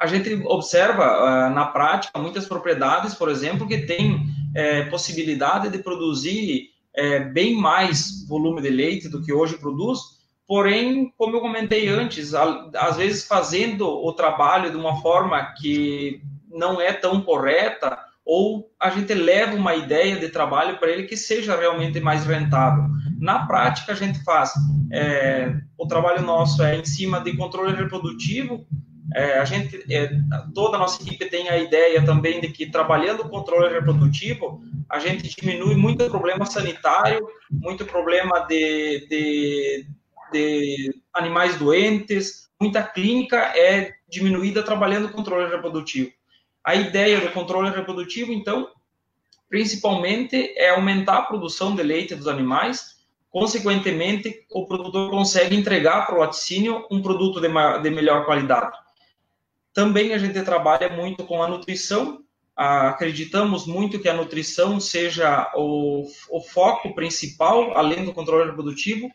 a gente observa uh, na prática muitas propriedades, por exemplo, que têm é, possibilidade de produzir é, bem mais volume de leite do que hoje produz, porém, como eu comentei antes, às vezes fazendo o trabalho de uma forma que não é tão correta, ou a gente leva uma ideia de trabalho para ele que seja realmente mais rentável. Na prática, a gente faz é, o trabalho nosso é em cima de controle reprodutivo, é, a gente, é, toda a nossa equipe tem a ideia também de que trabalhando o controle reprodutivo, a gente diminui muito problema sanitário, muito problema de, de, de animais doentes, muita clínica é diminuída trabalhando o controle reprodutivo. A ideia do controle reprodutivo, então, principalmente é aumentar a produção de leite dos animais, consequentemente, o produtor consegue entregar para o laticínio um produto de, maior, de melhor qualidade. Também a gente trabalha muito com a nutrição. Acreditamos muito que a nutrição seja o, o foco principal, além do controle reprodutivo,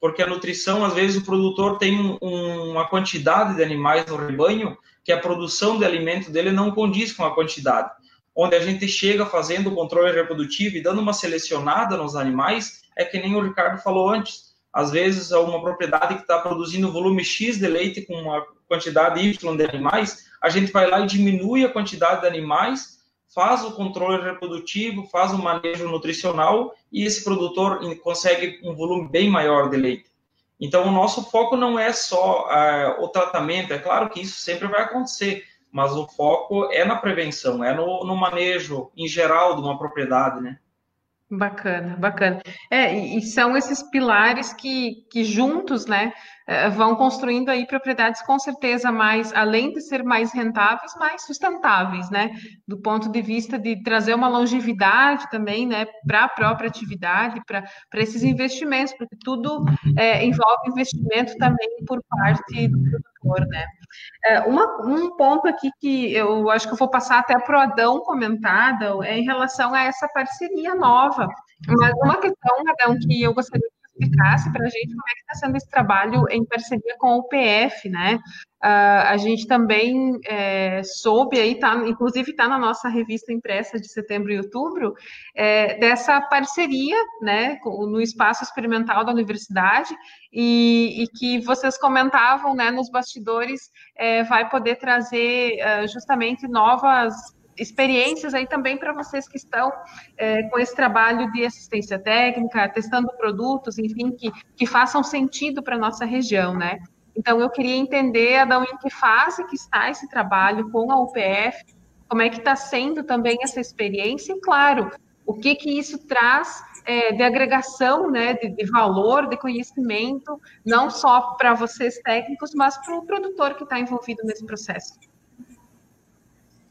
porque a nutrição, às vezes, o produtor tem um, uma quantidade de animais no rebanho que a produção de alimento dele não condiz com a quantidade. Onde a gente chega fazendo o controle reprodutivo e dando uma selecionada nos animais, é que nem o Ricardo falou antes. Às vezes, uma propriedade que está produzindo volume X de leite com uma quantidade Y de animais, a gente vai lá e diminui a quantidade de animais, faz o controle reprodutivo, faz o manejo nutricional e esse produtor consegue um volume bem maior de leite. Então, o nosso foco não é só uh, o tratamento, é claro que isso sempre vai acontecer, mas o foco é na prevenção, é no, no manejo em geral de uma propriedade, né? Bacana, bacana. É, e são esses pilares que, que juntos, né, vão construindo aí propriedades com certeza mais, além de ser mais rentáveis, mais sustentáveis, né, do ponto de vista de trazer uma longevidade também, né, para a própria atividade, para esses investimentos, porque tudo é, envolve investimento também por parte do produtor né? É, uma, um ponto aqui que eu acho que eu vou passar até para o Adão comentar, Adão, é em relação a essa parceria nova. Mas uma questão, Adão, que eu gostaria explicasse para a gente como é que está sendo esse trabalho em parceria com o PF, né? Uh, a gente também é, soube aí, tá, inclusive está na nossa revista impressa de setembro e outubro, é, dessa parceria né, no espaço experimental da universidade, e, e que vocês comentavam né, nos bastidores, é, vai poder trazer uh, justamente novas experiências aí também para vocês que estão é, com esse trabalho de assistência técnica, testando produtos, enfim, que, que façam sentido para a nossa região, né? Então, eu queria entender, Adão, em que fase que está esse trabalho com a UPF, como é que está sendo também essa experiência, e, claro, o que que isso traz é, de agregação, né, de, de, valor, de conhecimento, não só para vocês técnicos, mas para o produtor que está envolvido nesse processo.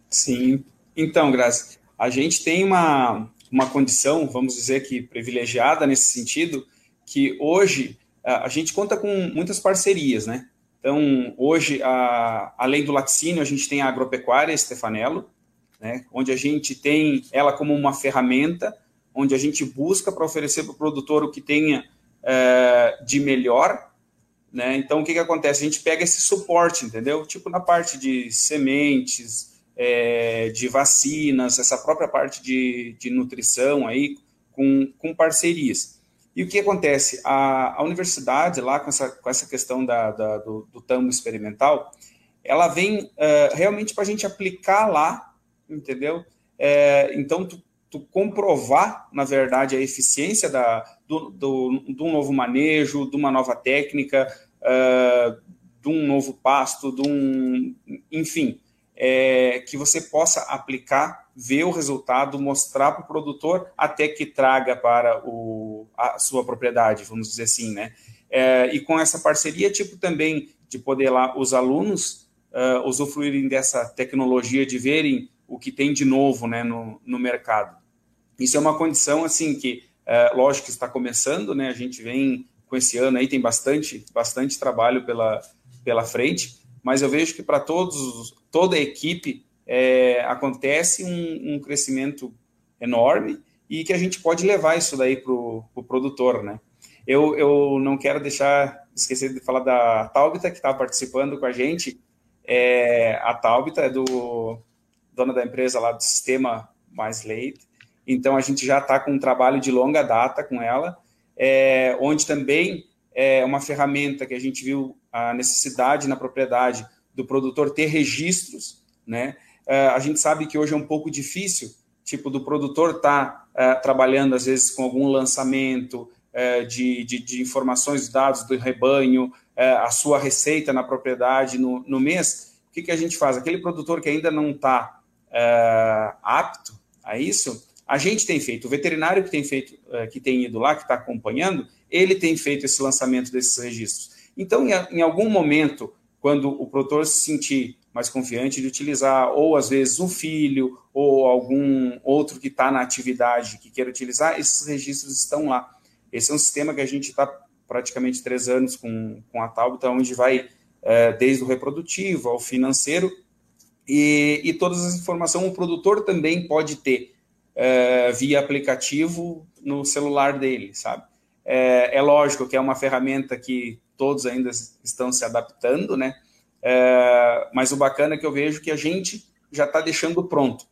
Sim, então, Graça, a gente tem uma, uma condição, vamos dizer que privilegiada nesse sentido, que hoje a gente conta com muitas parcerias, né? Então, hoje, a, além do laticínio, a gente tem a agropecuária Stefanello, né, onde a gente tem ela como uma ferramenta, onde a gente busca para oferecer para o produtor o que tenha é, de melhor. Né? Então, o que, que acontece? A gente pega esse suporte, entendeu? Tipo na parte de sementes, é, de vacinas, essa própria parte de, de nutrição aí, com, com parcerias. E o que acontece? A, a universidade, lá com essa, com essa questão da, da do, do tamo experimental, ela vem uh, realmente para a gente aplicar lá, entendeu? É, então, tu, tu, comprovar, na verdade, a eficiência da, do, do, do novo manejo, de uma nova técnica, uh, de um novo pasto, de um, enfim, é, que você possa aplicar, ver o resultado, mostrar para o produtor até que traga para o, a sua propriedade, vamos dizer assim, né? É, e com essa parceria, tipo também de poder lá os alunos uh, usufruírem dessa tecnologia, de verem o que tem de novo né, no, no mercado. Isso é uma condição assim que, uh, lógico, está começando, né? A gente vem com esse ano aí tem bastante, bastante trabalho pela, pela frente, mas eu vejo que para todos, toda a equipe é, acontece um, um, crescimento enorme e que a gente pode levar isso daí para o pro produtor, né? Eu, eu não quero deixar, esquecer de falar da Taubita, que está participando com a gente. É, a Taubita é do dona da empresa lá do Sistema Mais Leite. Então, a gente já está com um trabalho de longa data com ela, é, onde também é uma ferramenta que a gente viu a necessidade na propriedade do produtor ter registros, né? Uh, a gente sabe que hoje é um pouco difícil, tipo, do produtor estar tá, uh, trabalhando, às vezes, com algum lançamento uh, de, de, de, informações, dados do rebanho, a sua receita na propriedade no, no mês. O que, que a gente faz? Aquele produtor que ainda não está apto a isso, a gente tem feito, o veterinário que tem feito, que tem ido lá, que está acompanhando, ele tem feito esse lançamento desses registros. Então, em, algum momento, quando o produtor se sentir mais confiante de utilizar, ou às vezes um filho, ou algum outro que está na atividade que queira utilizar, esses registros estão lá. Esse é um sistema que a gente está praticamente três anos com, com a Talbot, onde vai é, desde o reprodutivo ao financeiro, e, e todas as informações o produtor também pode ter é, via aplicativo no celular dele, sabe? É, é, lógico que é uma ferramenta que todos ainda estão se adaptando, né? É, mas o bacana é que eu vejo que a gente já está deixando pronto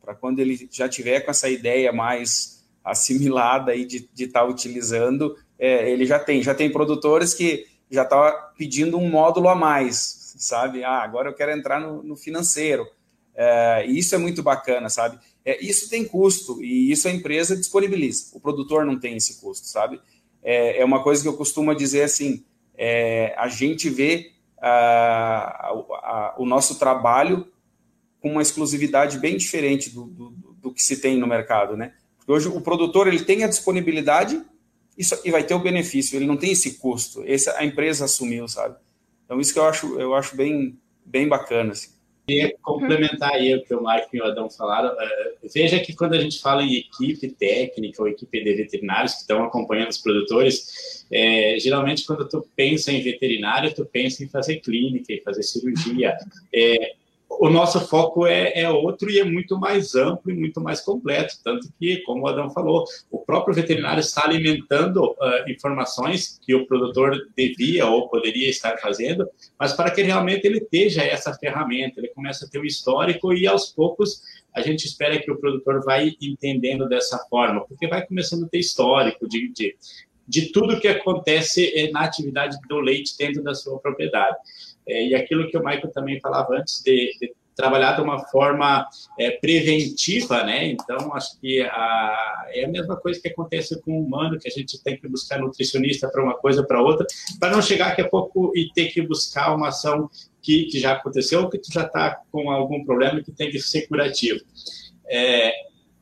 para quando ele já tiver com essa ideia mais assimilada aí de estar tá utilizando, é, ele já tem. Já tem produtores que já estão tá pedindo um módulo a mais, sabe? Ah, agora eu quero entrar no, no financeiro. É, e isso é muito bacana, sabe? É, isso tem custo e isso a empresa disponibiliza. O produtor não tem esse custo, sabe? É, é uma coisa que eu costumo dizer assim: é, a gente vê a, a, o nosso trabalho com uma exclusividade bem diferente do, do, do, que se tem no mercado, né? Porque hoje o produtor ele tem a disponibilidade e, e vai ter o benefício, ele não tem esse custo, esse a empresa assumiu, sabe? Então isso que eu acho, eu acho bem, bem bacana. Assim. queria complementar aí o que o Mike e o Adão falaram. É, veja que quando a gente fala em equipe técnica ou equipe de veterinários que estão acompanhando os produtores, é, geralmente quando tu pensa em veterinário, tu pensa em fazer clínica, em fazer cirurgia. É, o nosso foco é, é, outro e é muito mais amplo e muito mais completo. Tanto que, como o Adão falou, o próprio veterinário está alimentando uh, informações que o produtor devia ou poderia estar fazendo, mas para que realmente ele esteja essa ferramenta, ele começa a ter um histórico e aos poucos a gente espera que o produtor vai entendendo dessa forma, porque vai começando a ter histórico de, de, de tudo que acontece eh, na atividade do leite dentro da sua propriedade. É, e aquilo que o Michael também falava antes de, de trabalhar de uma forma é, preventiva, né? Então, acho que a, é a mesma coisa que acontece com o humano, que a gente tem que buscar nutricionista para uma coisa, para outra, para não chegar daqui a pouco e ter que buscar uma ação que, que já aconteceu, ou que tu já está com algum problema que tem que ser curativo. É,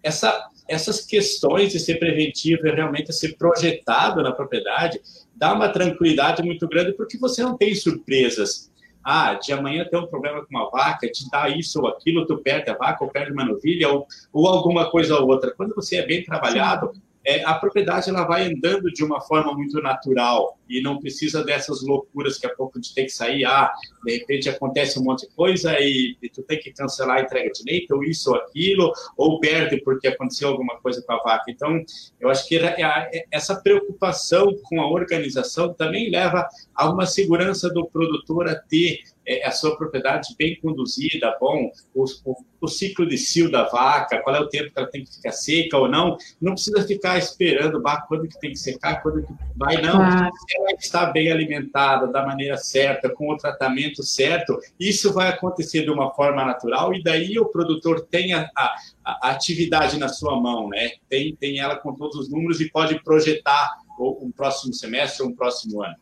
essa, essas questões de ser preventivo e realmente ser projetado na propriedade dá uma tranquilidade muito grande porque você não tem surpresas ah, de amanhã tem um problema com uma vaca, te dá isso ou aquilo, tu perde a vaca ou perde uma novilha ou, ou alguma coisa ou outra. Quando você é bem trabalhado, é, a propriedade ela vai andando de uma forma muito natural e não precisa dessas loucuras que a pouco de ter que sair, ah, de repente acontece um monte de coisa e, e, tu tem que cancelar a entrega de leite, ou isso ou aquilo, ou perde porque aconteceu alguma coisa com a vaca. Então, eu acho que essa preocupação com a organização também leva a uma segurança do produtor a ter é, a sua propriedade bem conduzida, bom, o, o, o, ciclo de cio da vaca, qual é o tempo que ela tem que ficar seca ou não, não precisa ficar esperando bah, quando que tem que secar, quando que vai, não. Ah. Ela está bem alimentada, da maneira certa, com o tratamento certo, isso vai acontecer de uma forma natural e daí o produtor tem a, a, a atividade na sua mão, né? Tem, tem ela com todos os números e pode projetar um próximo semestre ou um próximo ano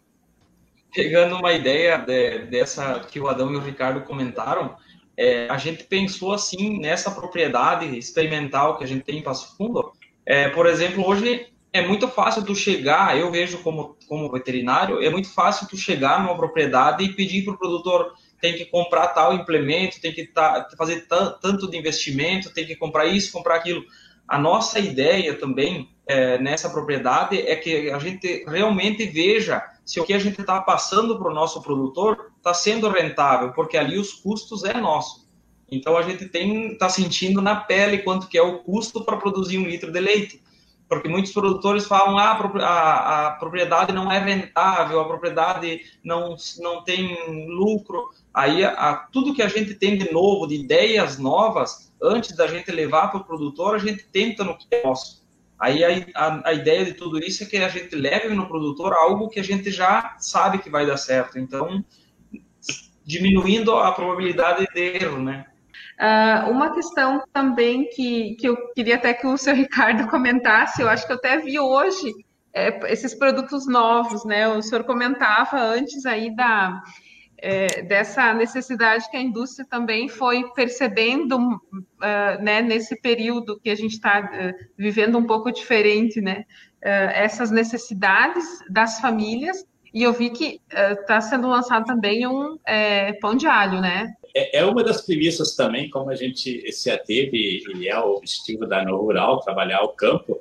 pegando uma ideia de, dessa que o Adão e o Ricardo comentaram, é, a gente pensou assim nessa propriedade experimental que a gente tem em Passo Fundo. É, por exemplo, hoje é muito fácil tu chegar, eu vejo como, como veterinário, é muito fácil tu chegar numa propriedade e pedir para o produtor tem que comprar tal implemento, tem que tá, fazer tanto de investimento, tem que comprar isso, comprar aquilo. A nossa ideia também é, nessa propriedade é que a gente realmente veja se o que a gente está passando para o nosso produtor está sendo rentável, porque ali os custos é nosso. Então a gente tem está sentindo na pele quanto que é o custo para produzir um litro de leite, porque muitos produtores falam ah, a, a propriedade não é rentável, a propriedade não não tem lucro. Aí a, tudo que a gente tem de novo, de ideias novas, antes da gente levar para o produtor, a gente tenta no que é nosso. Aí a, a, a, ideia de tudo isso é que a gente leve no produtor algo que a gente já sabe que vai dar certo. Então, diminuindo a probabilidade de erro, né? Uh, uma questão também que, que eu queria até que o seu [LAUGHS] Ricardo comentasse, eu acho que eu até vi hoje é, esses produtos novos, né? O senhor comentava antes aí da, é, dessa necessidade que a indústria também foi percebendo uh, né, nesse período que a gente está uh, vivendo um pouco diferente, né? Uh, essas necessidades das famílias, e eu vi que está sendo lançado também um pão de alho, né? É, é uma das premissas também, como a gente se ateve, e é o objetivo da No Rural, trabalhar o campo,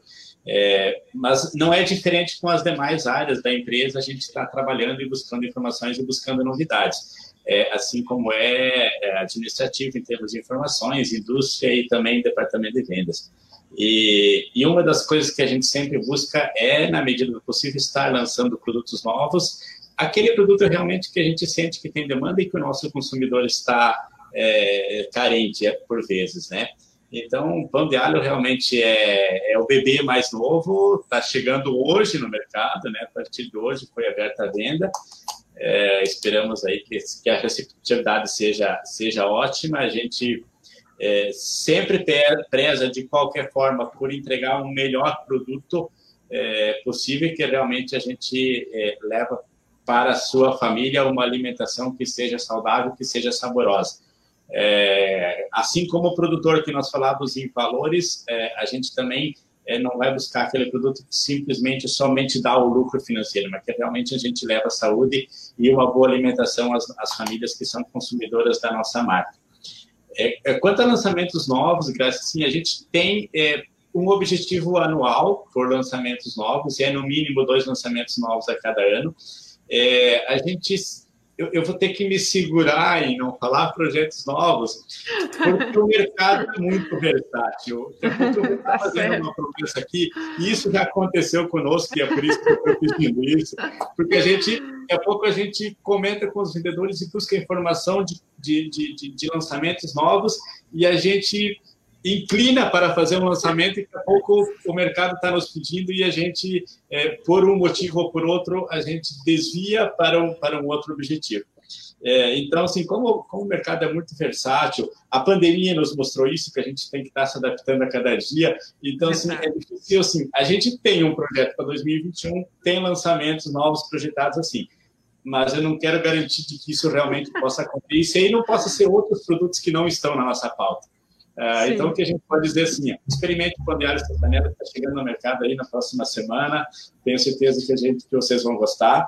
é, mas não é diferente com as demais áreas da empresa, a gente está trabalhando e buscando informações e buscando novidades. É, assim como é, é administrativo em termos de informações, indústria e também departamento de vendas. E, e, uma das coisas que a gente sempre busca é, na medida do possível, estar lançando produtos novos, aquele produto realmente que a gente sente que tem demanda e que o nosso consumidor está é, carente por vezes, né? Então, o pão de alho realmente é, é o bebê mais novo, está chegando hoje no mercado, né? A partir de hoje foi aberta a venda. É, esperamos aí que, que, a receptividade seja, seja ótima. A gente é, sempre preza de qualquer forma por entregar um melhor produto é, possível que realmente a gente é, leva para a sua família uma alimentação que seja saudável, que seja saborosa. É, assim como o produtor que nós falávamos em valores, é, a gente também é, não vai buscar aquele produto que simplesmente somente dá o lucro financeiro, mas que realmente a gente leva saúde e uma boa alimentação às, às famílias que são consumidoras da nossa marca. É, é, quanto a lançamentos novos, graças assim, a gente tem é, um objetivo anual por lançamentos novos, e é no mínimo dois lançamentos novos a cada ano. A gente eu, eu, vou ter que me segurar em não falar projetos novos, porque o mercado é muito versátil. Eu estou tá fazendo uma promessa aqui, e isso já aconteceu conosco, e é por isso que eu estou pedindo isso, porque a gente, daqui a pouco a gente comenta com os vendedores e busca informação de, de, de, de lançamentos novos, e a gente inclina para fazer um lançamento e daqui a pouco o mercado está nos pedindo e a gente, é, por um motivo ou por outro, a gente desvia para um, para um outro objetivo. É, então, assim, como, como o mercado é muito versátil, a pandemia nos mostrou isso, que a gente tem que estar se adaptando a cada dia. Então, assim, é difícil, assim, a gente tem um projeto para 2021, tem lançamentos novos projetados assim, mas eu não quero garantir de que isso realmente possa acontecer e não possa ser outros produtos que não estão na nossa pauta. Uh, então, o que a gente pode dizer assim, experimente o Pão Estefanela, que está chegando no mercado aí na próxima semana, tenho certeza que, a gente, que vocês vão gostar.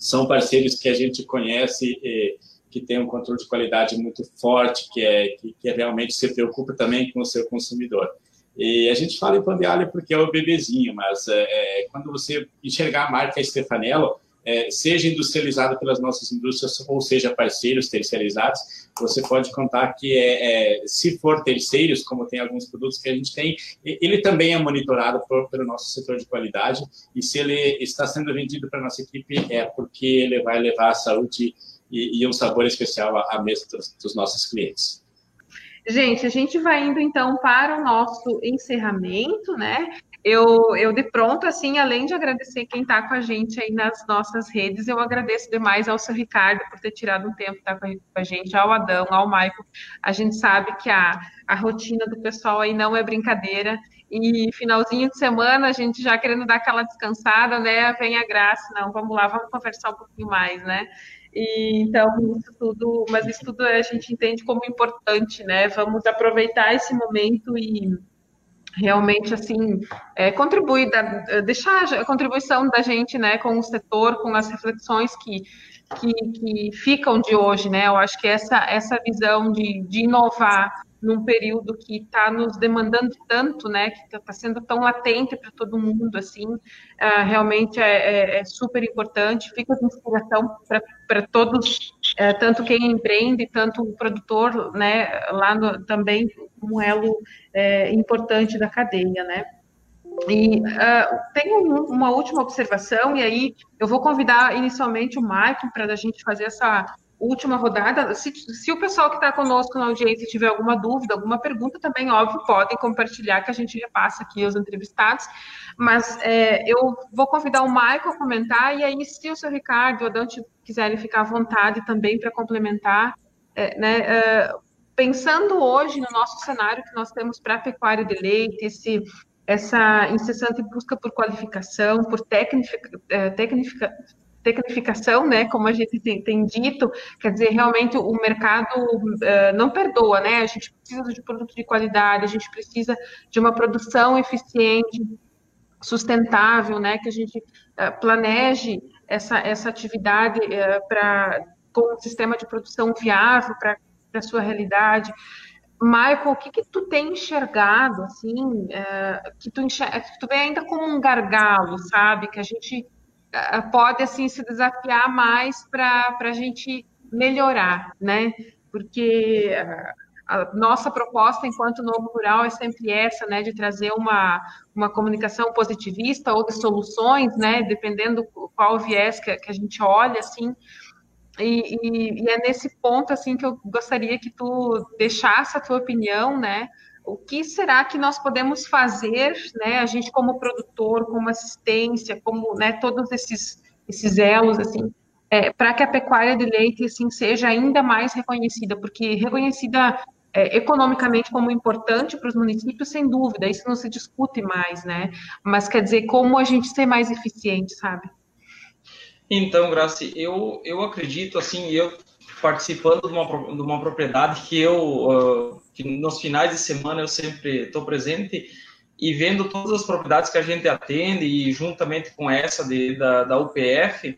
São parceiros que a gente conhece e que tem um controle de qualidade muito forte, que é que, que realmente se preocupa também com o seu consumidor. E a gente fala em alho porque é o bebezinho, mas é, é quando você enxergar a marca Stefanello, é, seja industrializado pelas nossas indústrias ou seja parceiros terceirizados, você pode contar que é, é, se for terceiros, como tem alguns produtos que a gente tem, ele também é monitorado por, pelo nosso setor de qualidade e se ele está sendo vendido para nossa equipe é porque ele vai levar a saúde e, e um sabor especial à mesa dos, dos nossos clientes. Gente, a gente vai indo então para o nosso encerramento, né? Eu, eu de pronto, assim, além de agradecer quem está com a gente aí nas nossas redes, eu agradeço demais ao seu Ricardo por ter tirado um tempo estar com a gente, ao Adão, ao Maico. A gente sabe que a, a rotina do pessoal aí não é brincadeira. E finalzinho de semana, a gente já querendo dar aquela descansada, né? Vem a graça, não, vamos lá, vamos conversar um pouquinho mais, né? E, então, isso tudo, mas isso tudo a gente entende como importante, né? Vamos aproveitar esse momento e realmente assim é, contribui da, deixar a contribuição da gente né com o setor com as reflexões que, que, que ficam de hoje né? Eu acho que essa essa visão de, de inovar num período que está nos demandando tanto, né, que está tá sendo tão latente para todo mundo, assim, uh, realmente é, é, é, super importante, fica de inspiração para todos, uh, tanto quem empreende, tanto o produtor, né, lá no, também um elo uh, importante da cadeia, né. E uh, tenho uma última observação, e aí eu vou convidar inicialmente o Michael para a gente fazer essa última rodada. Se, se o pessoal que está conosco na audiência tiver alguma dúvida, alguma pergunta, também, óbvio, podem compartilhar, que a gente repassa aqui aos entrevistados. Mas é, eu vou convidar o Michael a comentar, e aí, se o seu Ricardo o Dante quiserem ficar à vontade também para complementar, é, né, é, pensando hoje no nosso cenário que nós temos para a pecuária de leite, esse, essa incessante busca por qualificação, por técnica, é, técnica, tecnificação, né, como a gente tem, tem, dito, quer dizer, realmente o mercado uh, não perdoa, né, a gente precisa de produto de qualidade, a gente precisa de uma produção eficiente, sustentável, né, que a gente uh, planeje essa, essa atividade eh, para com um sistema de produção viável para a sua realidade. Michael, o que, que tu tem enxergado, assim, que tu, enxerga, que tu vê ainda como um gargalo, sabe, que a gente pode assim se desafiar mais para a gente melhorar, né? Porque a nossa proposta enquanto novo rural é sempre essa, né, de trazer uma, uma comunicação positivista ou de soluções, né, dependendo qual viés que, que a gente olha, assim, e, e, e, é nesse ponto, assim, que eu gostaria que tu deixasse a tua opinião, né, o que será que nós podemos fazer, né, a gente como produtor, como assistência, como, né, todos esses, esses elos, assim, é, para que a pecuária de leite, assim, seja ainda mais reconhecida, porque reconhecida é, economicamente como importante para os municípios, sem dúvida, isso não se discute mais, né, mas quer dizer, como a gente ser mais eficiente, sabe? Então, Graci, eu, eu acredito, assim, eu participando de uma, de uma propriedade que eu, uh, que nos finais de semana eu sempre estou presente e vendo todas as propriedades que a gente atende e juntamente com essa de, da, da UPF,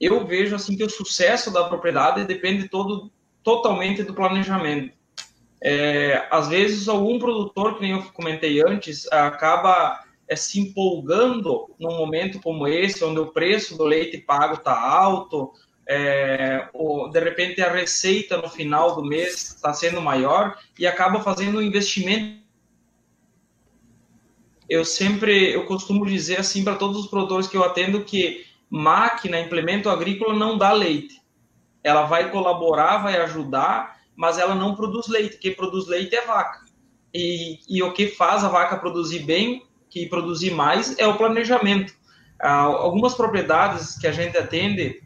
eu vejo assim que o sucesso da propriedade depende todo totalmente do planejamento. É, às vezes, algum produtor, que nem eu comentei antes, acaba é, se empolgando num momento como esse, onde o preço do leite pago está alto, é, ou, de repente a receita no final do mês está sendo maior e acaba fazendo um investimento. Eu sempre, eu costumo dizer assim para todos os produtores que eu atendo que máquina, implemento agrícola não dá leite. Ela vai colaborar, vai ajudar, mas ela não produz leite. Quem produz leite é vaca. E, e o que faz a vaca produzir bem, que produzir mais, é o planejamento. Ah, algumas propriedades que a gente atende,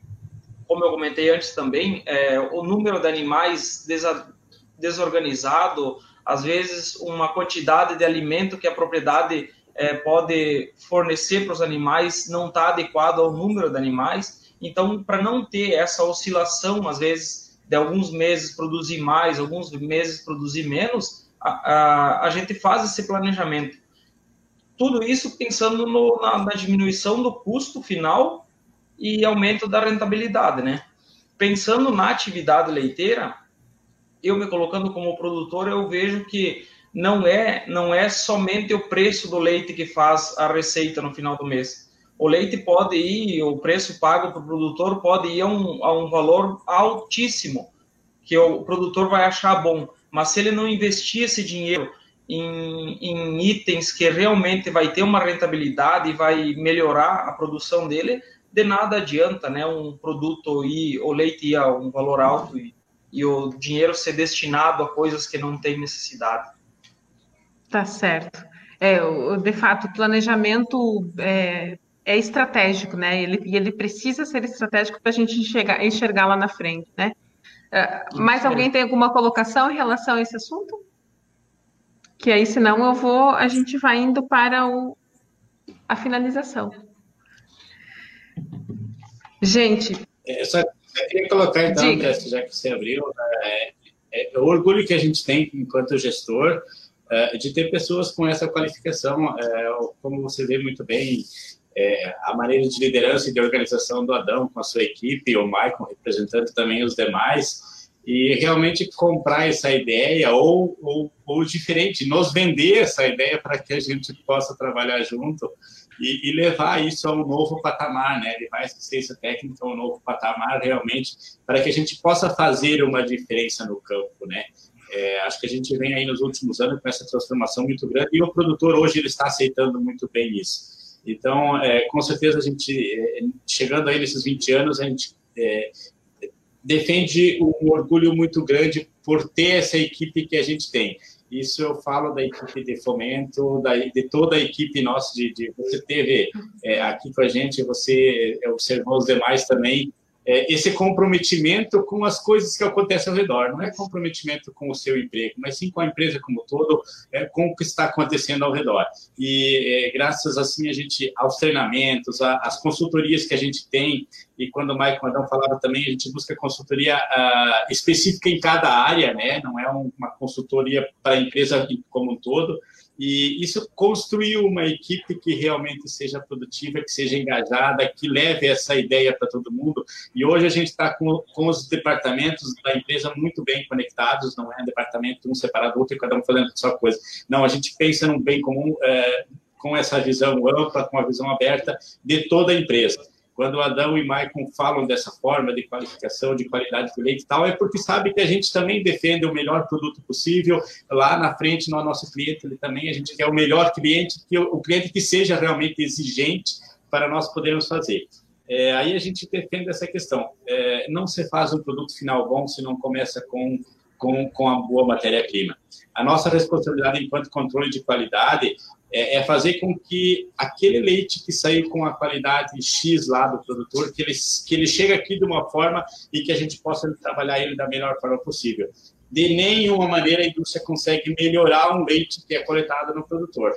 como eu comentei antes também, é, o número de animais desa, desorganizado, às vezes uma quantidade de alimento que a propriedade é, pode fornecer para os animais não está adequado ao número de animais. Então, para não ter essa oscilação, às vezes, de alguns meses produzir mais, alguns meses produzir menos, a, a, a gente faz esse planejamento. Tudo isso pensando no, na, na, diminuição do custo final e aumento da rentabilidade, né? Pensando na atividade leiteira, eu me colocando como produtor, eu vejo que não é não é somente o preço do leite que faz a receita no final do mês. O leite pode ir, o preço pago para o produtor pode ir a um, a um valor altíssimo, que o produtor vai achar bom. Mas se ele não investir esse dinheiro em, em itens que realmente vai ter uma rentabilidade e vai melhorar a produção dele, de nada adianta, né? Um produto ir, o leite ir a um valor alto e, e o dinheiro ser destinado a coisas que não tem necessidade. Tá certo. É, de fato, o planejamento é, é estratégico, né? Ele, ele precisa ser estratégico para a gente enxergar, enxergar lá na frente, né? Uh, mais alguém tem alguma colocação em relação a esse assunto? Que aí, senão, eu vou, a gente vai indo para o, a finalização. Gente. É, eu só, queria colocar, então, já que você abriu, é, é, o orgulho que a gente tem enquanto gestor é, de ter pessoas com essa qualificação, é, como você vê muito bem, é, a maneira de liderança e de organização do Adão com a sua equipe, o Maicon representando também os demais, e realmente comprar essa ideia, ou, ou, ou diferente, nos vender essa ideia para que a gente possa trabalhar junto e, e, levar isso a um novo patamar, né? levar essa assistência técnica a um novo patamar realmente, para que a gente possa fazer uma diferença no campo, né? É, acho que a gente vem aí nos últimos anos com essa transformação muito grande e o produtor hoje ele está aceitando muito bem isso. Então, é, com certeza a gente, é, chegando aí nesses 20 anos, a gente é, defende um orgulho muito grande por ter essa equipe que a gente tem. Isso eu falo da equipe de fomento, da, de toda a equipe nossa, de, de você teve é, aqui com a gente, você observou os demais também, é, esse comprometimento com as coisas que acontecem ao redor. Não é comprometimento com o seu emprego, mas sim com a empresa como um todo, é, com o que está acontecendo ao redor. E é, graças assim a gente aos treinamentos, às consultorias que a gente tem, e quando o Maicon Adão falava também, a gente busca consultoria uh, específica em cada área, né? Não é uma consultoria para a empresa como um todo. E isso construiu uma equipe que realmente seja produtiva, que seja engajada, que leve essa ideia para todo mundo. E hoje a gente está com, com os departamentos da empresa muito bem conectados, não é um departamento um separado do outro e cada um fazendo a sua coisa. Não, a gente pensa num bem comum é, com essa visão ampla, com a visão aberta de toda a empresa. Quando Adão e Maicon falam dessa forma de qualificação, de qualidade do leite e tal, é porque sabe que a gente também defende o melhor produto possível. Lá na frente, no nosso cliente, ele também, a gente quer o melhor cliente, que o, cliente que seja realmente exigente para nós podermos fazer. É, aí a gente defende essa questão. É, não se faz um produto final bom se não começa com, com, com a boa matéria-prima. A nossa responsabilidade enquanto controle de qualidade é, é, fazer com que aquele leite que saiu com a qualidade X lá do produtor, que ele, que ele chegue aqui de uma forma e que a gente possa trabalhar ele da melhor forma possível. De nenhuma maneira a indústria consegue melhorar um leite que é coletado no produtor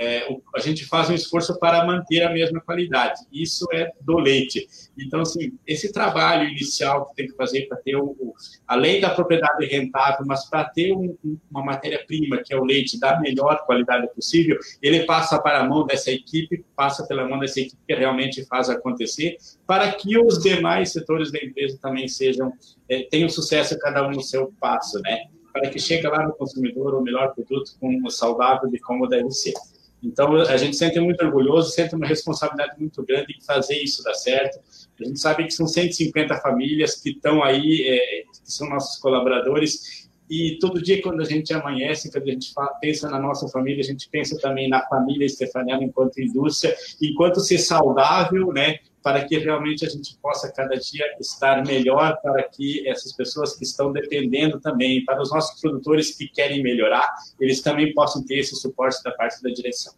é, a gente faz um esforço para manter a mesma qualidade. Isso é do leite. Então, assim, esse trabalho inicial que tem que fazer para ter, o, além da propriedade rentável, mas para ter um, uma matéria-prima, que é o leite, da melhor qualidade possível, ele passa para a mão dessa equipe, passa pela mão dessa equipe que realmente faz acontecer, para que os demais setores da empresa também sejam, é, tenham sucesso cada um no seu passo, né? para que chegue lá no consumidor o melhor produto com saudável e como deve ser. Então, a gente sente muito orgulhoso, sente uma responsabilidade muito grande em fazer isso dar certo. A gente sabe que são 150 famílias que estão aí, é, que são nossos colaboradores, e todo dia, quando a gente amanhece, quando a gente pensa na nossa família, a gente pensa também na família Stefaniana enquanto indústria, enquanto ser saudável, né? Para que realmente a gente possa cada dia estar melhor, para que essas pessoas que estão dependendo também, para os nossos produtores que querem melhorar, eles também possam ter esse suporte da parte da direção.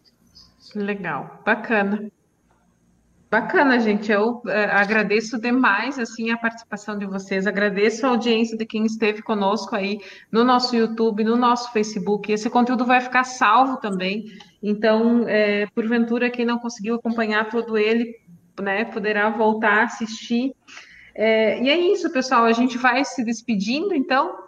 Legal, bacana. Bacana, gente. Eu é, agradeço demais assim a participação de vocês. Agradeço a audiência de quem esteve conosco aí no nosso YouTube, no nosso Facebook. Esse conteúdo vai ficar salvo também. Então, é, porventura, quem não conseguiu acompanhar todo ele, né, poderá voltar a assistir. É, e é isso, pessoal. A gente vai se despedindo, então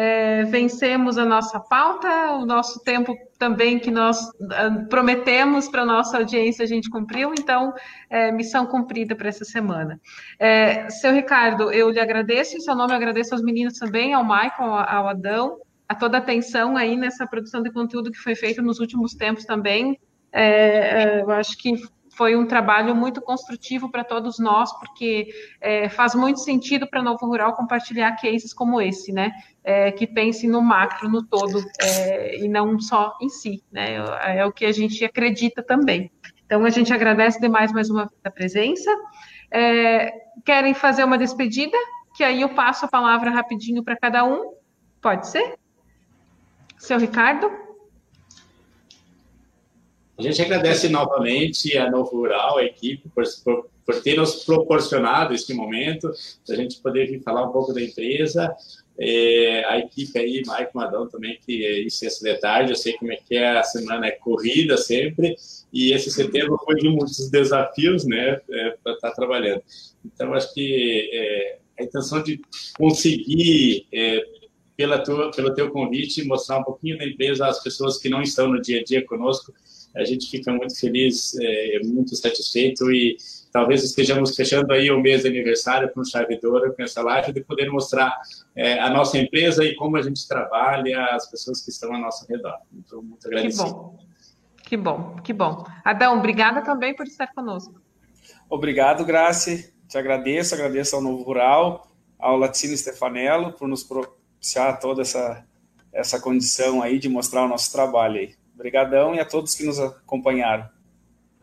é, vencemos a nossa pauta, o nosso tempo também que nós ah, prometemos para a nossa audiência a gente cumpriu, então, é, missão cumprida para essa semana. É, seu Ricardo, eu lhe agradeço, em seu nome eu agradeço aos meninos também, ao Michael, ao Adão, a toda a atenção aí nessa produção de conteúdo que foi feita nos últimos tempos também. É, é eu acho que foi um trabalho muito construtivo para todos nós, porque é, faz muito sentido para Novo Rural compartilhar cases como esse, né? É, que pense no macro, no todo, é, e não só em si, né? É o que a gente acredita também. Então, a gente agradece demais mais uma vez a presença. É, querem fazer uma despedida? Que aí eu passo a palavra rapidinho para cada um. Pode ser? Seu Ricardo? A gente agradece novamente a Novo Rural, a equipe, por, por, por ter nos proporcionado esse momento, para a gente poder vir falar um pouco da empresa. É, a equipe aí, Mike Madão também, que é licença de tarde, eu sei como é que é, a semana é corrida sempre, e esse setembro foi de muitos desafios, né, é, para estar tá trabalhando. Então, acho que é, a intenção de conseguir, é, pela tua, pelo teu convite, mostrar um pouquinho da empresa às pessoas que não estão no dia a dia conosco, a gente fica muito feliz, é, muito satisfeito e talvez estejamos fechando aí o mês de aniversário com chave de ouro, com essa live, de poder mostrar é, a nossa empresa e como a gente trabalha, as pessoas que estão ao nosso redor. Então, muito agradecido. Que bom, que bom, que bom. Adão, obrigada também por estar conosco. Obrigado, Grace. Te agradeço, agradeço ao Novo Rural, ao Latino Stefanello por nos propiciar toda essa, essa condição aí de mostrar o nosso trabalho aí. Obrigadão e a todos que nos acompanharam.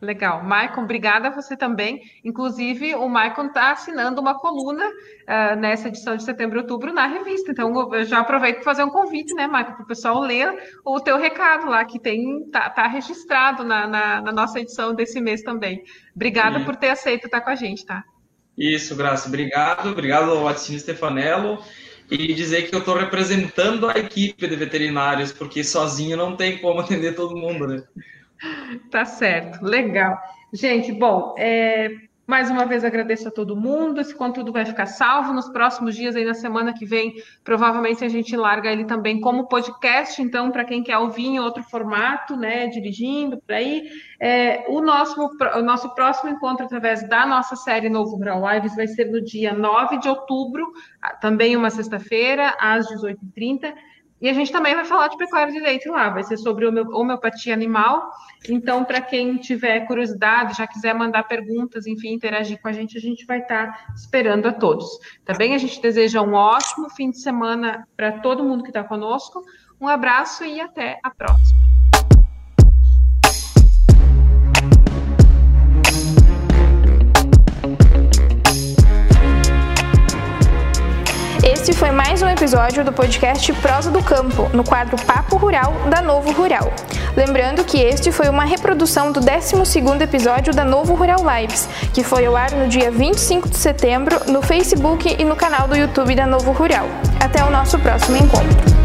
Legal. Maicon, obrigada a você também. Inclusive, o Maicon está assinando uma coluna uh, nessa edição de setembro e outubro na revista. Então, eu já aproveito para fazer um convite, né, Maicon, para o pessoal ler o teu recado lá, que tem tá, tá registrado na, na, na, nossa edição desse mês também. Obrigada por ter aceito estar com a gente, tá? Isso, Graça. Obrigado. Obrigado ao Latino Stefanello e dizer que eu estou representando a equipe de veterinários, porque sozinho não tem como atender todo mundo, né? Tá certo, legal. Gente, bom, é, mais uma vez agradeço a todo mundo. Esse conteúdo vai ficar salvo nos próximos dias, aí na semana que vem. Provavelmente a gente larga ele também como podcast. Então, para quem quer ouvir em outro formato, né, dirigindo por aí, é, o, nosso, o nosso próximo encontro através da nossa série Novo Rural Lives vai ser no dia 9 de outubro, também uma sexta-feira, às 18h30. E a gente também vai falar de pecuária de leite lá, vai ser sobre homeopatia animal. Então, para quem tiver curiosidade, já quiser mandar perguntas, enfim, interagir com a gente, a gente vai estar tá esperando a todos. Também a gente deseja um ótimo fim de semana para todo mundo que está conosco. Um abraço e até a próxima. Este foi mais um episódio do podcast Prosa do Campo, no quadro Papo Rural da Novo Rural. Lembrando que este foi uma reprodução do 12º episódio da Novo Rural Lives, que foi ao ar no dia 25 de setembro no Facebook e no canal do YouTube da Novo Rural. Até o nosso próximo encontro.